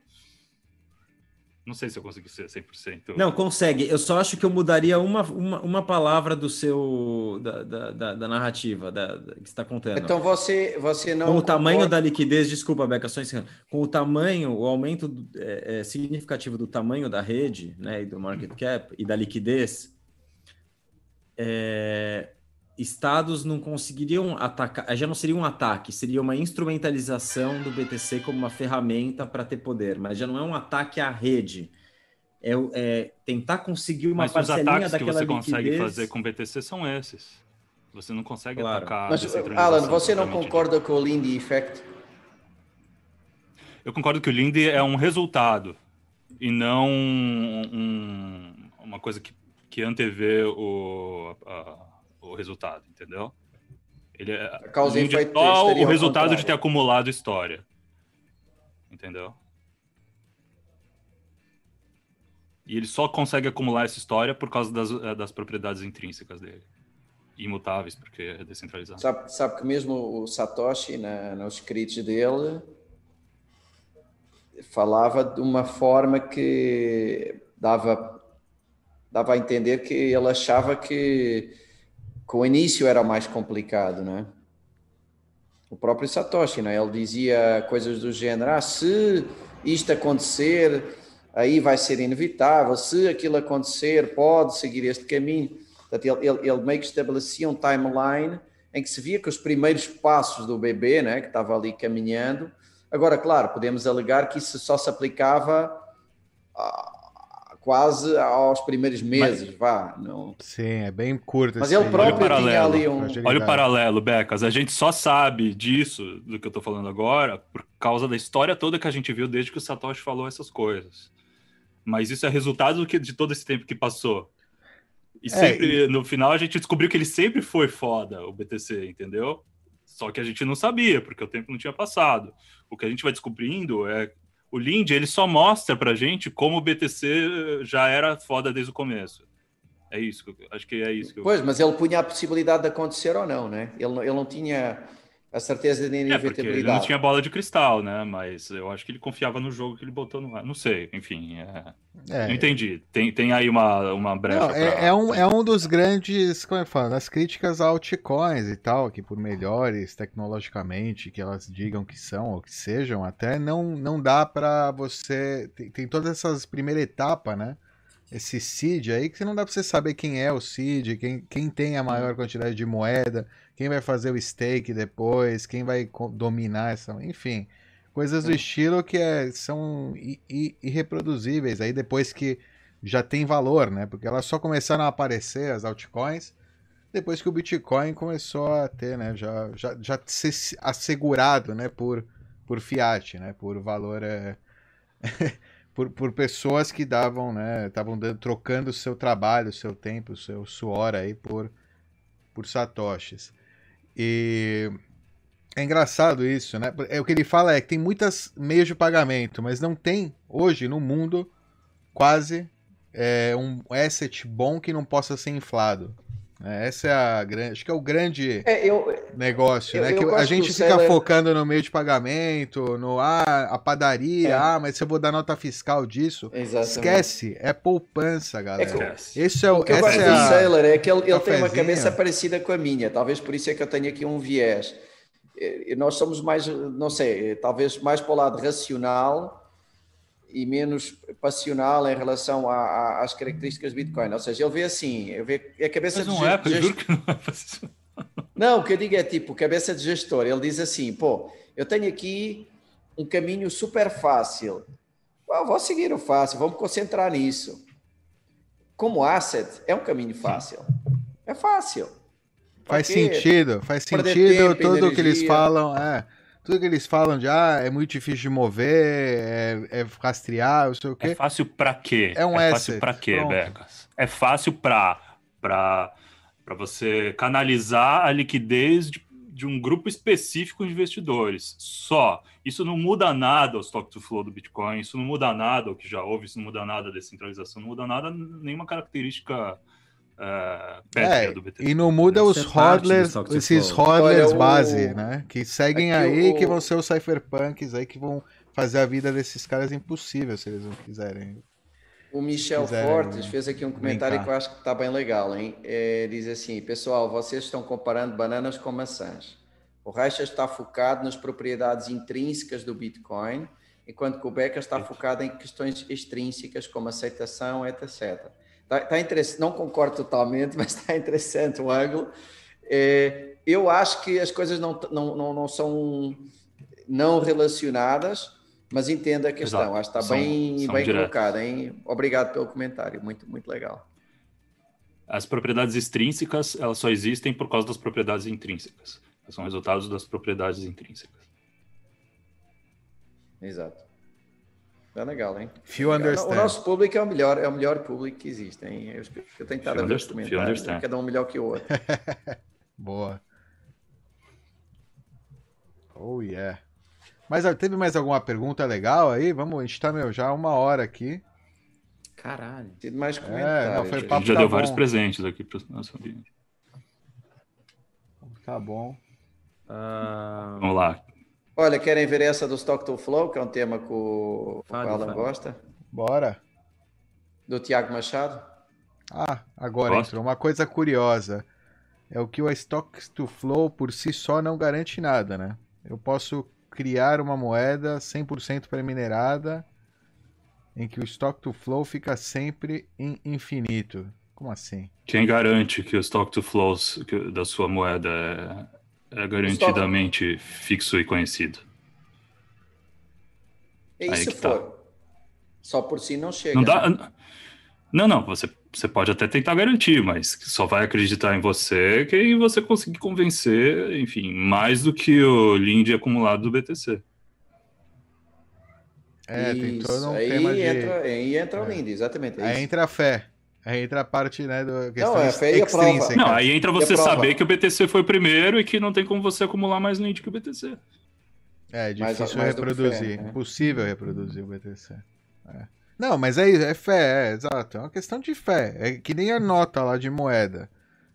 Não sei se eu consegui ser 100%. Não, consegue. Eu só acho que eu mudaria uma, uma, uma palavra do seu da, da, da- da narrativa da, da- que você está contando. Então você, você não. com o tamanho concorda- da liquidez, desculpa, Beca, só encerrando. Com o tamanho, o aumento é, é, significativo do tamanho da rede, né, e do market cap e da liquidez, é, estados não conseguiriam atacar, já não seria um ataque, seria uma instrumentalização do BTC como uma ferramenta para ter poder, mas já não é um ataque à rede. É, é tentar conseguir uma Mas os parcelinha ataques que daquela você consegue liquidez. fazer com BTC são esses. Você não consegue Claro. atacar. Mas, Alan, você não concorda com o Lindy Effect? Eu concordo que o Lindy é um resultado e não um- uma coisa que, que antevê o, a- o resultado, entendeu? Ele é é só o resultado de ter acumulado história, entendeu? E ele só consegue acumular essa história por causa das, eh, das propriedades intrínsecas dele. Imutáveis, porque é descentralizado. Sabe, sabe que mesmo o Satoshi, na, nos escritos dele, falava de uma forma que dava, dava a entender que ele achava que, que o início era mais complicado, não é? O próprio Satoshi, não é? Ele dizia coisas do género, ah, se isto acontecer, aí vai ser inevitável, se aquilo acontecer, pode seguir este caminho. Portanto, ele, ele, ele meio que estabelecia um timeline em que se via que os primeiros passos do bebê, né, que estava ali caminhando. Agora, claro, podemos alegar que isso só se aplicava a- quase aos primeiros meses, vá. Não. Sim, é bem curto. Mas esse ele próprio Olha o tinha paralelo. ali um. Olha o paralelo, Becas. A gente só sabe disso, do que eu tô falando agora, por causa da história toda que a gente viu desde que o Satoshi falou essas coisas. Mas isso é resultado do que- de todo esse tempo que passou. E sempre, no final, a gente descobriu que ele sempre foi foda, o BTC, entendeu? Só que a gente não sabia, porque o tempo não tinha passado. O que a gente vai descobrindo é. O Lind, ele só mostra pra gente como o BTC já era foda desde o começo. É isso, acho que é isso que eu. Pois, mas ele punha a possibilidade de acontecer ou não, né? Ele, ele não tinha a certeza de É, porque ele não inevitabilidade. tinha bola de cristal, né? Mas eu acho que ele confiava no jogo que ele botou no ar. Não sei, enfim. é- É. Não entendi. Tem, tem aí uma, uma brecha. Não, pra- é, é um, é um dos grandes, como é que fala, das críticas a altcoins e tal, que por melhores tecnologicamente que elas digam que são ou que sejam, até não, não dá pra você. Tem, tem todas essas primeira etapa, né? Esse seed aí, que não dá pra você saber quem é o seed, quem, quem tem a maior quantidade de moeda, quem vai fazer o stake depois, quem vai dominar essa. Enfim, coisas do estilo que é, são irreproduzíveis aí depois que já tem valor, né? Porque elas só começaram a aparecer, as altcoins, depois que o Bitcoin começou a ter, né? Já, já, já ser assegurado, né? Por, por fiat, né? Por valor. É... [laughs] por, por pessoas que davam, né? Estavam dando- trocando o seu trabalho, o seu tempo, o seu suor aí por, por satoshis. E é engraçado isso, né? É, o que ele fala é que tem muitas meios de pagamento, mas não tem hoje no mundo quase é, um asset bom que não possa ser inflado. É, essa é a grande, acho que é o grande É, eu, negócio, Eu- né? eu Que a gente fica Seller- focando no meio de pagamento, no ah, a padaria, É. ah, mas se eu vou dar nota fiscal disso, Exatamente. esquece, é poupança, galera. Esquece. Esse é o, O que eu gosto é do Sailor é que ele, ele tem uma cabeça parecida com a minha, talvez por isso é que eu tenho aqui um viés. Eh, Nós somos mais, não sei, eh, talvez mais para o lado racional e menos passional em relação a- a- às características do Bitcoin. Ou seja, ele vê assim, ele vê a cabeça Mas de não é, ge- eu juro que não é. Não, o que eu digo é tipo, cabeça de gestor. Ele diz assim: pô, eu tenho aqui um caminho super fácil. Pô, vou seguir o fácil, vou me concentrar nisso. Como asset, é um caminho fácil. É fácil. faz sentido, faz sentido tempo, tudo que eles falam, é, tudo que eles falam de ah, é muito difícil de mover, é, é rastrear, não sei o É quê. fácil pra quê? É um é asset, fácil pra quê, pronto. Becas? É fácil pra, pra, pra você canalizar a liquidez de, de um grupo específico de investidores. Só. Isso não muda nada ao stock to flow do Bitcoin, isso não muda nada ao que já houve, isso não muda nada à descentralização, não muda nada, nenhuma característica é, pétrea É, do BTC. e não muda Deve os do hodlers, esses hodlers Olha, o- base, né? Que seguem Aqui aí, o- que vão ser os cypherpunks aí, que vão fazer a vida desses caras impossível se eles não quiserem. O Michel quiserem Fortes fez aqui um comentário brincar. que eu acho que está bem legal, hein? É, diz assim: pessoal, vocês estão comparando bananas com maçãs. O Reicha está focado nas propriedades intrínsecas do Bitcoin, enquanto que o Becker está focado em questões extrínsecas, como aceitação, etc. Tá, tá interessante, não concordo totalmente, [laughs] mas está interessante o ângulo. É, eu acho que as coisas não, não, não, não são não relacionadas, mas entendo a questão. Exato. Acho que está bem, são bem colocado, hein? Obrigado pelo comentário, muito, muito legal. As propriedades extrínsecas, elas só existem por causa das propriedades intrínsecas. São resultados das propriedades intrínsecas. Exato. É legal, hein? Few O understand. nosso público é o melhor, é o melhor público que existe, hein? Eu, eu tenho estado a ver os comentários, cada um melhor que o outro. [laughs] Boa. Oh yeah. Mas teve mais alguma pergunta legal aí? Vamos, a gente tá meu, já uma hora aqui. Caralho. Tem mais É, comentários. não, foi. A gente já tá deu bom. vários presentes aqui para nosso ambiente. Tá bom. Ah, Vamos lá. Olha, querem ver essa do Stock to Flow, que é um tema que o, Fale, o Alan fale. gosta? Bora. Do Tiago Machado? Ah, agora Gosto. entrou uma coisa curiosa. É o que o Stocks to Flow por si só não garante nada, né? Eu posso criar uma moeda 100% pré-minerada em que o Stock to Flow fica sempre em infinito. Como assim? Quem garante que o stock to flows que- da sua moeda é, garantidamente fixo e conhecido? E Aí se que tá. for? Só por si não chega. Não né? dá. Não, não, você, você pode até tentar garantir, mas só vai acreditar em você quem você conseguir convencer, enfim, mais do que o Lind acumulado do BTC. É, tem Isso, todo um aí tema de. entra, aí entra o É. Lindy, exatamente. é Aí isso. entra a fé. Aí entra a parte, né, do questão Não, é a fé e a prova. extrínseca. Não, aí entra a você prova? saber que o BTC foi o primeiro e que não tem como você acumular mais Lind que o BTC. É Mais- difícil que reproduzir. fé, né? Impossível reproduzir o BTC. É. Não, mas é isso, é fé, é, exato. É uma questão de fé. É que nem a nota lá de moeda.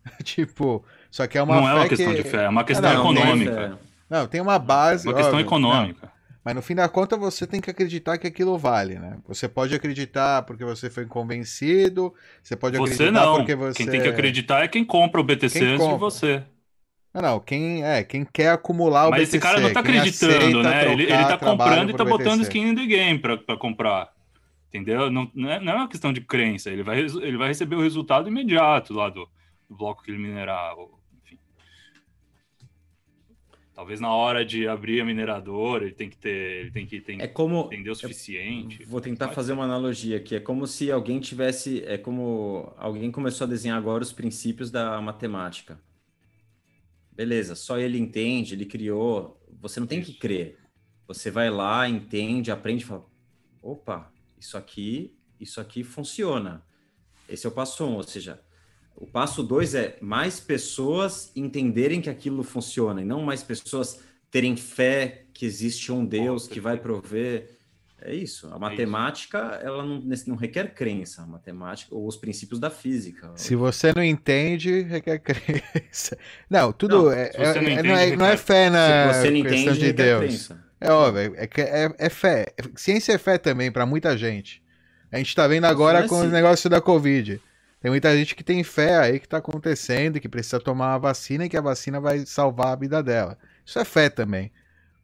[laughs] tipo, só que é uma não fé é uma questão que... de fé, é uma questão Ah, não, tem econômica. Não, tem uma base. Uma questão óbvio, econômica. não. Mas no fim da conta você tem que acreditar que aquilo vale, né? Você pode acreditar porque você foi convencido, você pode Você acreditar não. porque você... Quem tem que acreditar é quem compra o BTC Quem antes de compra. você. Ah, não, quem, é, quem quer acumular o Mas BTC. esse cara não tá acreditando, né? Ele, ele tá comprando e tá botando BTC. skin in the game pra, pra comprar. Entendeu? Não, não, é, não é uma questão de crença. Ele vai, ele vai receber o resultado imediato lá do, do bloco que ele minerar. Talvez na hora de abrir a mineradora, ele tem que ter. Ele tem que tem, É como. entender o suficiente. Vou tentar Mas- fazer uma analogia aqui. É como se alguém tivesse. É como alguém começou a desenhar agora os princípios da matemática. Beleza, só ele entende, ele criou. Você não tem que Isso. crer. Você vai lá, entende, aprende fala: opa, isso aqui, isso aqui funciona. Esse é o passo um, ou seja, o passo dois é mais pessoas entenderem que aquilo funciona e não mais pessoas terem fé que existe um Deus que vai prover. É isso. A matemática, ela não, não requer crença. A matemática, ou os princípios da física. Se você não entende, requer crença. [laughs] Não, tudo Não, é, é- não é- entende, não, é, não é requer- fé na Se você não questão entende, de Deus. crença. É óbvio, é, é, é fé. Ciência é fé também para muita gente. A gente tá vendo agora é com o assim. negócio da Covid. Tem muita gente que tem fé aí que tá acontecendo, que precisa tomar a vacina e que a vacina vai salvar a vida dela. Isso é fé também.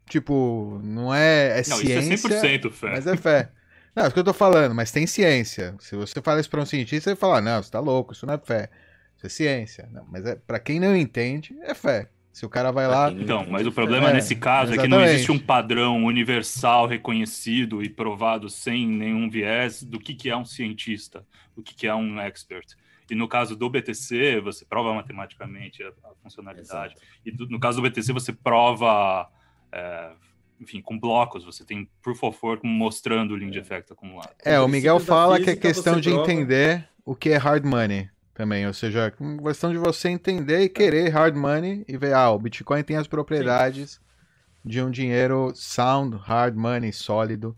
Tipo, não é, é Não, ciência. isso é 100% fé. Mas é fé. Não, é isso que eu tô falando, mas tem ciência. Se você fala isso pra um cientista, ele fala, não, você tá louco, isso não é fé. Isso é ciência. Não, mas é, pra quem não entende, é fé. Se o cara vai lá. Então, mas o é problema É, nesse caso é que não exatamente. existe um padrão universal, reconhecido e provado sem nenhum viés do que, que é um cientista, o que, que é um expert. E no caso do BTC, você prova matematicamente a, a funcionalidade. E do- no caso do BTC, você prova, é, enfim, com blocos. Você tem proof of work mostrando o Lind Effect acumulado. É, o princípios Miguel fala que é questão de prova- entender o que é hard money também. Ou seja, é questão de você entender e querer hard money e ver, ah, o Bitcoin tem as propriedades de um dinheiro sound, hard money, sólido,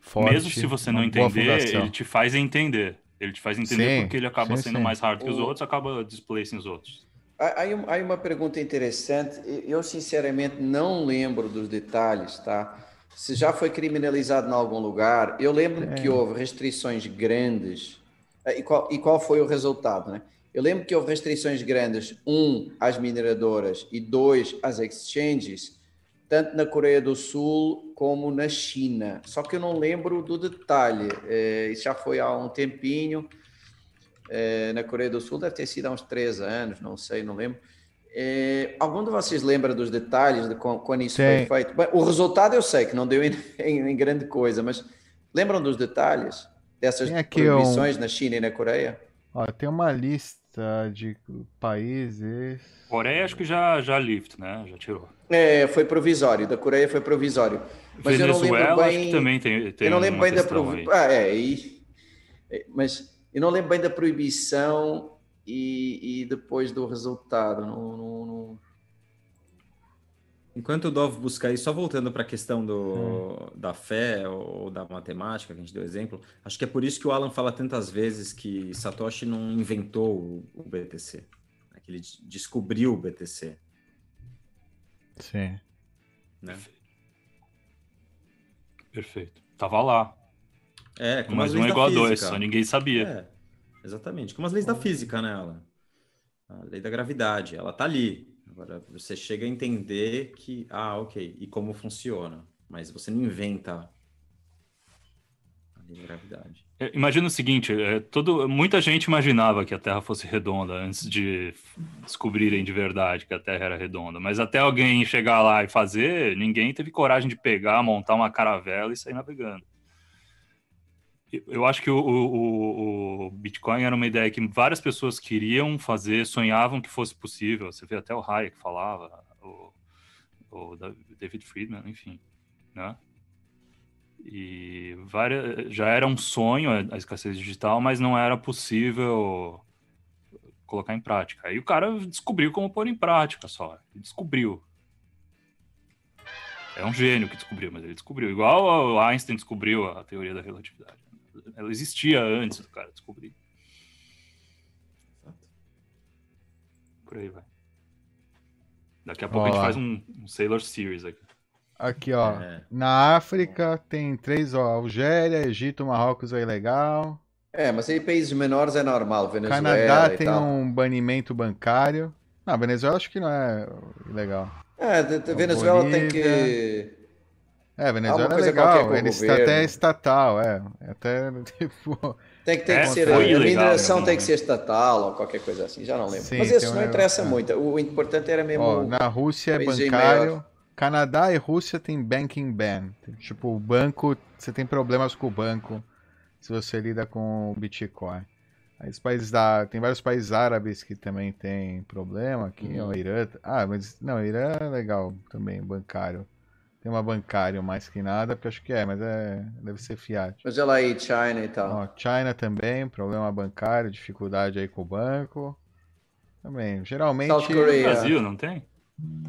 forte. Mesmo se você não entender, ele te faz entender. Ele te faz entender Sim, porque ele acaba sim, sendo sim. mais hard que os O- outros, acaba displacing os outros. Um- há uma pergunta interessante. Eu, sinceramente, não lembro dos detalhes, tá? Se já foi criminalizado em algum lugar, eu lembro que houve restrições grandes. Eh, E qual, e qual foi o resultado, né? Eu lembro que houve restrições grandes, um, às mineradoras e dois, às exchanges, tanto na Coreia do Sul como na China. Só que eu não lembro do detalhe. Eh, isso já foi há um tempinho. Eh, na Coreia do Sul deve ter sido há uns três anos, não sei, não lembro. Eh, algum de vocês lembra dos detalhes de quan- quando isso Tem. foi feito? Bem, o resultado eu sei que não deu em, [laughs] em- em grande coisa, mas lembram dos detalhes dessas Tem aqui um- proibições na China e na Coreia? Ó, tem uma lista de países. Coreia acho que já, já lift, né? Já tirou. É, foi provisório, da Coreia foi provisório. Mas eu não lembro Venezuela acho bem. que também tem, tem eu não lembro uma bem da aí. ah, é, e... é, mas eu não lembro bem da proibição e, e depois do resultado. Não, não- não- Enquanto o Dov busca aí, só voltando para a questão do, da fé ou da matemática, que a gente deu exemplo, acho que é por isso que o Alan fala tantas vezes que Satoshi não inventou o, o BTC, né? que ele des- descobriu o BTC. Sim. Né? Perfeito. Tava lá. É, como Mais as um leis é igual a da dois, física. só ninguém sabia. É, exatamente. Como as leis da física, né, Alan? A lei da gravidade, ela tá ali. Agora, você chega a entender que, ah, ok, e como funciona. Mas você não inventa. da gravidade. É, Imagina o seguinte, é, todo, muita gente imaginava que a Terra fosse redonda antes de descobrirem de verdade que a Terra era redonda, mas até alguém chegar lá e fazer, ninguém teve coragem de pegar, montar uma caravela e sair navegando. Eu- acho que o, o- o- Bitcoin era uma ideia que várias pessoas queriam fazer, sonhavam que fosse possível. Você vê até o Hayek falava, o, o Da- David Friedman, enfim, né? E várias, já era um sonho a escassez digital, mas não era possível colocar em prática. Aí o cara descobriu como pôr em prática só. Ele descobriu. É um gênio que descobriu, mas ele descobriu. Igual o Einstein descobriu a teoria da relatividade. Ela existia antes do cara descobrir. Por aí vai. Daqui a pouco a gente faz um, um Sailor Series aqui. Aqui, ó. É. Na África tem três, ó. Algéria, Egito, Marrocos é ilegal. É, mas aí países menores é normal, Venezuela Canadá e tem tal. um banimento bancário. Não, Venezuela acho que não é ilegal. É, de- de- Venezuela tem Bolívia. que... É, Venezuela é legal. Ele está até estatal, é. É Até, [laughs] tipo... Tem que, tem É, que ser, a ilegal, mineração tem que ser estatal ou qualquer coisa assim, já não lembro. Sim, Mas isso não interessa é. muito. O importante era mesmo. Ó, na Rússia é bancário. maior. Canadá e Rússia tem banking ban. Tipo, o banco, você tem problemas com o banco se você lida com o Bitcoin. Aí os países da, tem vários países árabes que também tem problema aqui, Uhum. o Irã. Ah, mas não, o Irã é legal também, bancário. Tem uma bancário mais que nada, porque acho que é, mas é, deve ser fiat. Mas olha aí, China e tal. Ó, China também, problema bancário, dificuldade aí com o banco. Também, geralmente. South Korea. Brasil, não tem?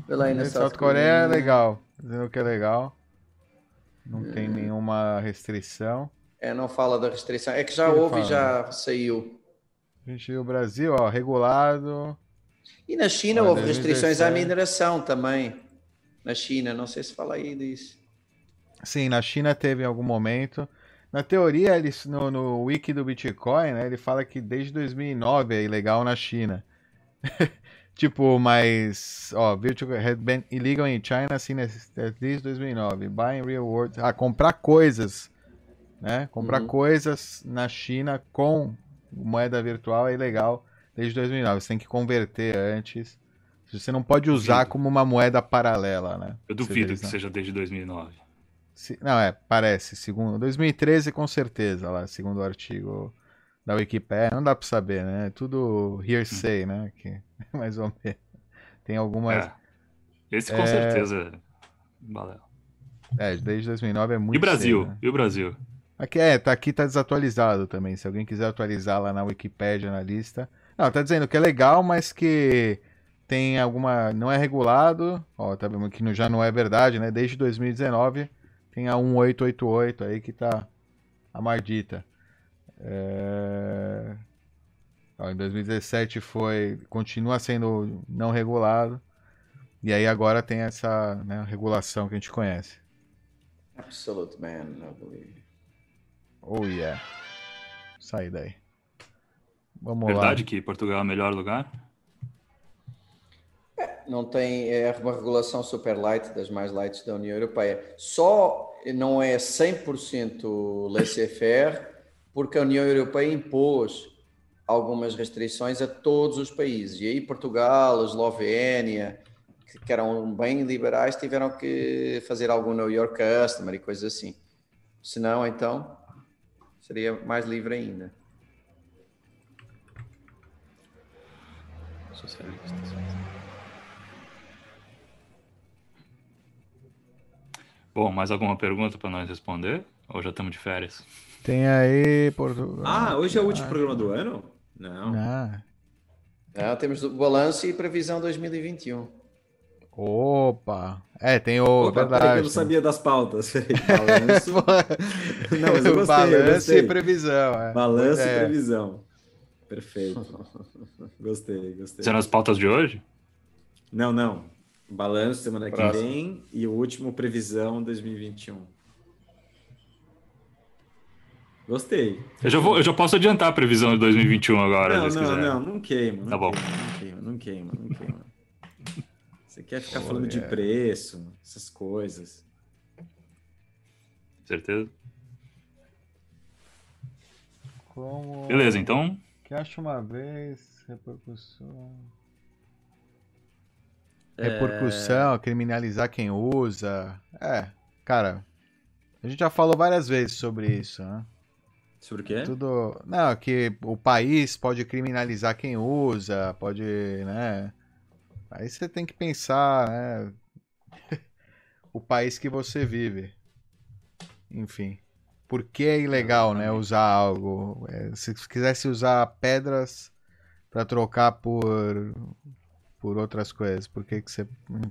Olha aí na South, South Coreia é legal. Dizendo que é legal. Não Hum. tem nenhuma restrição. É, não fala da restrição. É que já Ele houve e já saiu. Gente, o Brasil, ó, regulado. E na China Olha, houve restrições à 2017. mineração também. Na China, não sei se fala aí disso. Sim, na China teve em algum momento. Na teoria, ele, no, no wiki do Bitcoin, né, ele fala que desde 2009 é ilegal na China. [laughs] tipo, mas, ó, virtual had been illegal in China since desde 2009. Buying real world, ah, comprar coisas, né? Comprar Uhum. coisas na China com moeda virtual é ilegal desde 2009. Você tem que converter antes. Você não pode usar Duvido. como uma moeda paralela, né? Eu duvido que seja desde 2009. se- Não, é, parece. Segundo 2013, com certeza, lá, segundo o artigo da Wikipedia. Não dá pra saber, né? É Tudo hearsay, né? Que, [laughs] mais ou menos. Tem algumas. É. Esse com É. certeza. Balela. É, desde 2009 é muito E Brasil? cedo, né? E o Brasil? Aqui é, tá aqui tá desatualizado também. Se alguém quiser atualizar lá na Wikipedia, na lista. Não, tá dizendo que é legal, mas que tem alguma. Não é regulado. Ó, tá vendo que já não é verdade, né? Desde 2019 tem a 1888 aí que tá a mardita. É... Ó, em 2017 foi. Continua sendo não regulado. E aí agora tem essa né, regulação que a gente conhece. Absolute man, I believe. Oh yeah. Sai daí. Vamos Verdade lá. que Portugal é o melhor lugar? Não tem, é uma regulação super light, das mais lights da União Europeia. Só não é 100% laissez-faire, porque a União Europeia impôs algumas restrições a todos os países. E aí Portugal, Eslovénia, que eram bem liberais, tiveram que fazer algum New York Customer e coisas assim. Senão, então, seria mais livre ainda. Socialistas. Bom, mais alguma pergunta para nós responder? Ou já estamos de férias? Tem aí Portugal. Ah, hoje é o último programa do ano? Não. Ah, Não, temos o balanço e previsão 2021. Opa. É, tem o. Opa, verdade. eu não sabia das pautas. [laughs] Balanço. Não, mas eu gostei, eu Balanço gostei. e previsão. É. Balanço É. e previsão. Perfeito. Gostei, gostei. Serão as pautas de hoje? Não, não. Balanço semana que Próximo. vem e o último previsão 2021. Gostei. Eu já, vou, eu já posso adiantar a previsão de 2021 agora, Não, se não, quiser. não, não queima. Não Tá bom. Queima, não queima, não queima, não queima. [laughs] Você quer ficar falando de Olha. preço, essas coisas. Certeza? Como. Beleza, então. Que acho uma vez. Repercussão. É, Repercussão, criminalizar quem usa. É, cara. A gente já falou várias vezes sobre isso, né? Sobre o quê? Tudo. Não, que o país pode criminalizar quem usa, pode, né? Aí você tem que pensar, né? [laughs] o país que você vive. Enfim. Por que é ilegal, né? Usar algo. É, se quisesse usar pedras pra trocar por por outras coisas, por que que você,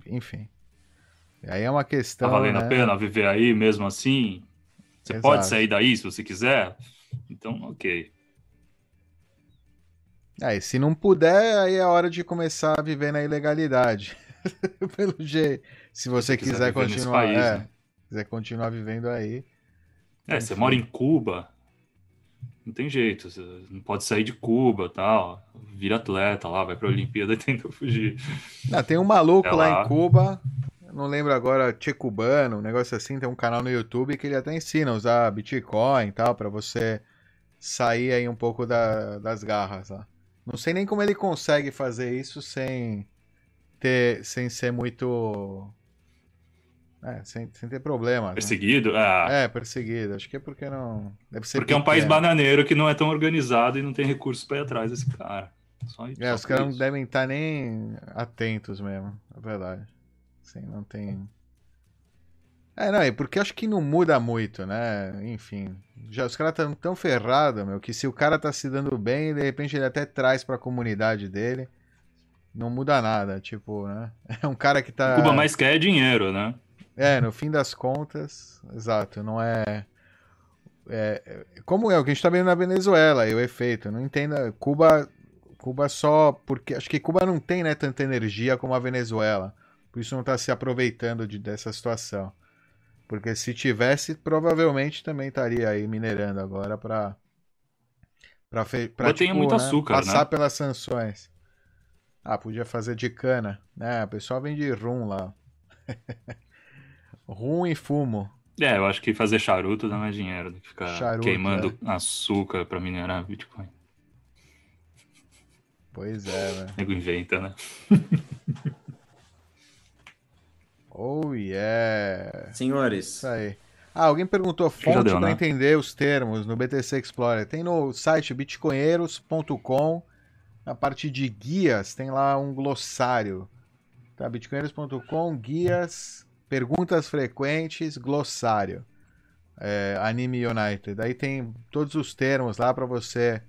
enfim. Aí é uma questão, Tá valendo né? a pena viver aí mesmo assim? Você Exato. pode sair daí se você quiser? Então, ok. Aí, se não puder, aí é hora de começar a viver na ilegalidade. [laughs] Pelo jeito. Se você Se quiser quiser continuar, país, é, né? quiser continuar vivendo aí. É, você mora em Cuba, não tem jeito, você não pode sair de Cuba tal. Vira atleta lá, vai pra Olimpíada e [laughs] tenta fugir. Ah, tem um maluco É lá lá. em Cuba, não lembro agora, Tchê Cubano, um negócio assim, tem um canal no YouTube que ele até ensina a usar Bitcoin e tal, pra você sair aí um pouco da- das garras lá. Não sei nem como ele consegue fazer isso sem ter, sem ser muito, é, sem, sem ter problema. né? Perseguido? Ah, É, perseguido. Acho que é porque não. Deve ser porque é um país bananeiro que não é tão organizado e não tem recursos pra ir atrás desse cara. Só, É, só os caras não devem estar nem atentos mesmo, é verdade. Sim, não tem. É, não, é porque acho que não muda muito, né? Enfim. Já, os caras estão tão ferrados, meu, que se o cara tá se dando bem, de repente ele até traz pra comunidade dele. Não muda nada, tipo, né? [laughs] É um cara que tá. Cuba mais quer é dinheiro, né? É, no fim das contas, exato, não é. é é- como é o que a gente tá vendo na Venezuela, aí o efeito. Não entenda. Cuba, Cuba só. Porque acho que Cuba não tem né, tanta energia como a Venezuela. Por isso não tá se aproveitando de, dessa situação. Porque se tivesse, provavelmente também estaria aí minerando agora pra Cuba tem muito açúcar, passar né? pelas sanções. Ah, podia fazer de cana. né? o pessoal vende rum lá. [laughs] Rum e fumo. É, eu acho que fazer charuto dá mais dinheiro do que ficar Charuto, queimando açúcar pra minerar Bitcoin. Pois é, velho. O nego inventa, né? [laughs] Oh, yeah. Senhores, Isso aí. Ah, alguém perguntou fonte para né? entender os termos no BTC Explorer. Tem no site bitcoinheiros.com, na parte de guias, tem lá um glossário. Tá? bitcoinheiros.com, guias, perguntas frequentes, glossário. É, Anime United. Aí tem todos os termos lá para você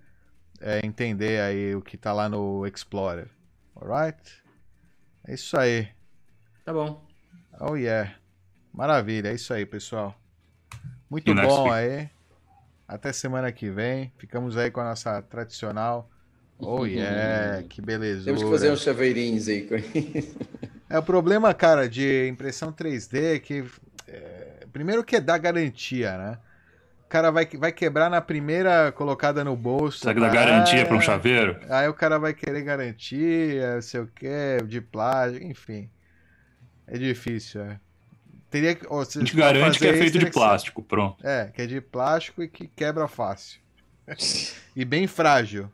é, entender aí o que tá lá no Explorer. Alright? É isso aí. tá bom. Oh yeah. Maravilha, é isso aí, pessoal. Muito E bom aí. Até semana que vem. Ficamos aí com a nossa tradicional. Oh yeah, [laughs] que beleza. Temos que fazer uns chaveirinhos aí com isso. [laughs] É o problema, cara, de impressão 3D que é, primeiro que é dar garantia, né? O cara vai, vai quebrar na primeira colocada no bolso. Será que dá garantia pra um É. chaveiro? Aí o cara vai querer garantia, não sei o que, de plástico, enfim. É difícil, é. Teria que. A se gente pra garante que é isso, feito de teria ser- plástico, pronto. É, que é de plástico e que quebra fácil. e bem frágil.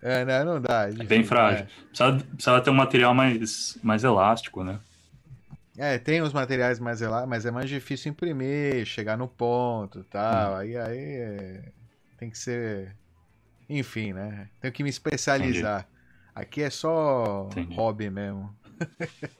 É, né? Não dá. É, É bem difícil, frágil. Precisa, precisa ter um material mais, mais elástico, né? É. Tem os materiais mais elásticos, mas é mais difícil imprimir, chegar no ponto e tal. Aí, aí é, tem que ser. Enfim, né? Tenho que me especializar. Aqui é só Entendi. hobby mesmo. [laughs]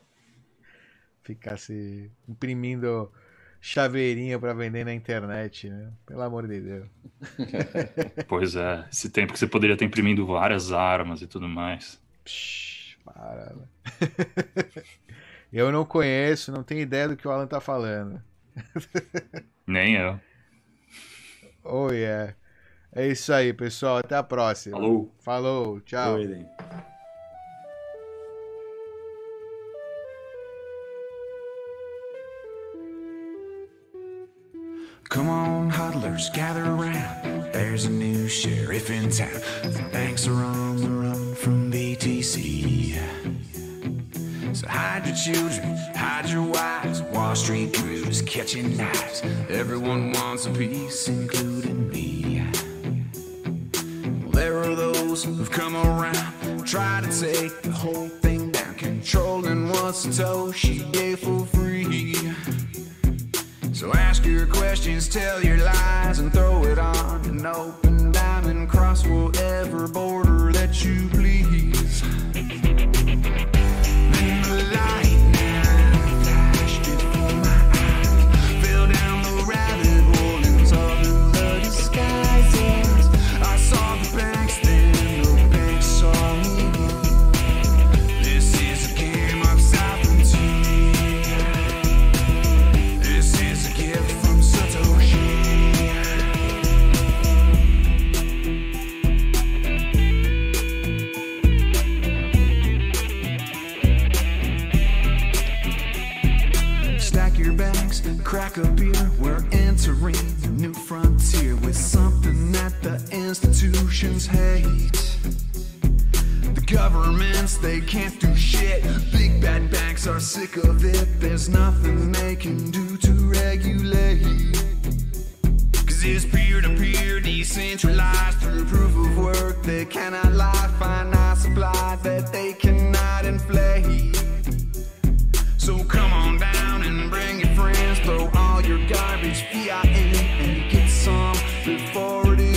Ficar se imprimindo chaveirinha pra vender na internet, né? Pelo amor de Deus. [laughs] Pois é. Esse tempo que você poderia ter imprimindo várias armas e tudo mais. Psh, para. né? [laughs] Eu não conheço, não tenho ideia do que o Alan tá falando. [laughs] Nem eu. Oh, yeah. É isso aí, pessoal. Até a próxima. Falou. Falou. Tchau. Doidem. Come on, huddlers, gather around. There's a new sheriff in town. The banks are on the run from BTC. So hide your children, hide your wives. Wall Street crews catching knives. Everyone wants a piece, including me. Well, there are those who've come around, try to take the whole thing down, controlling what Satoshi gave for free. So ask your questions, tell your lies, and throw it on an open diamond cross whatever border that you please. We're entering a new frontier with something that the institutions hate. The governments, they can't do shit. Big bad banks are sick of it. There's nothing they can do to regulate. Cause it's peer to peer, decentralized through proof of work. They cannot lie, finite supply that they cannot inflate. So come on down friends, throw all your garbage, V-I-N, and get some before it is.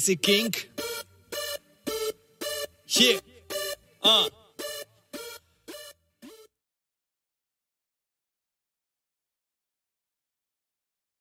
Basic King.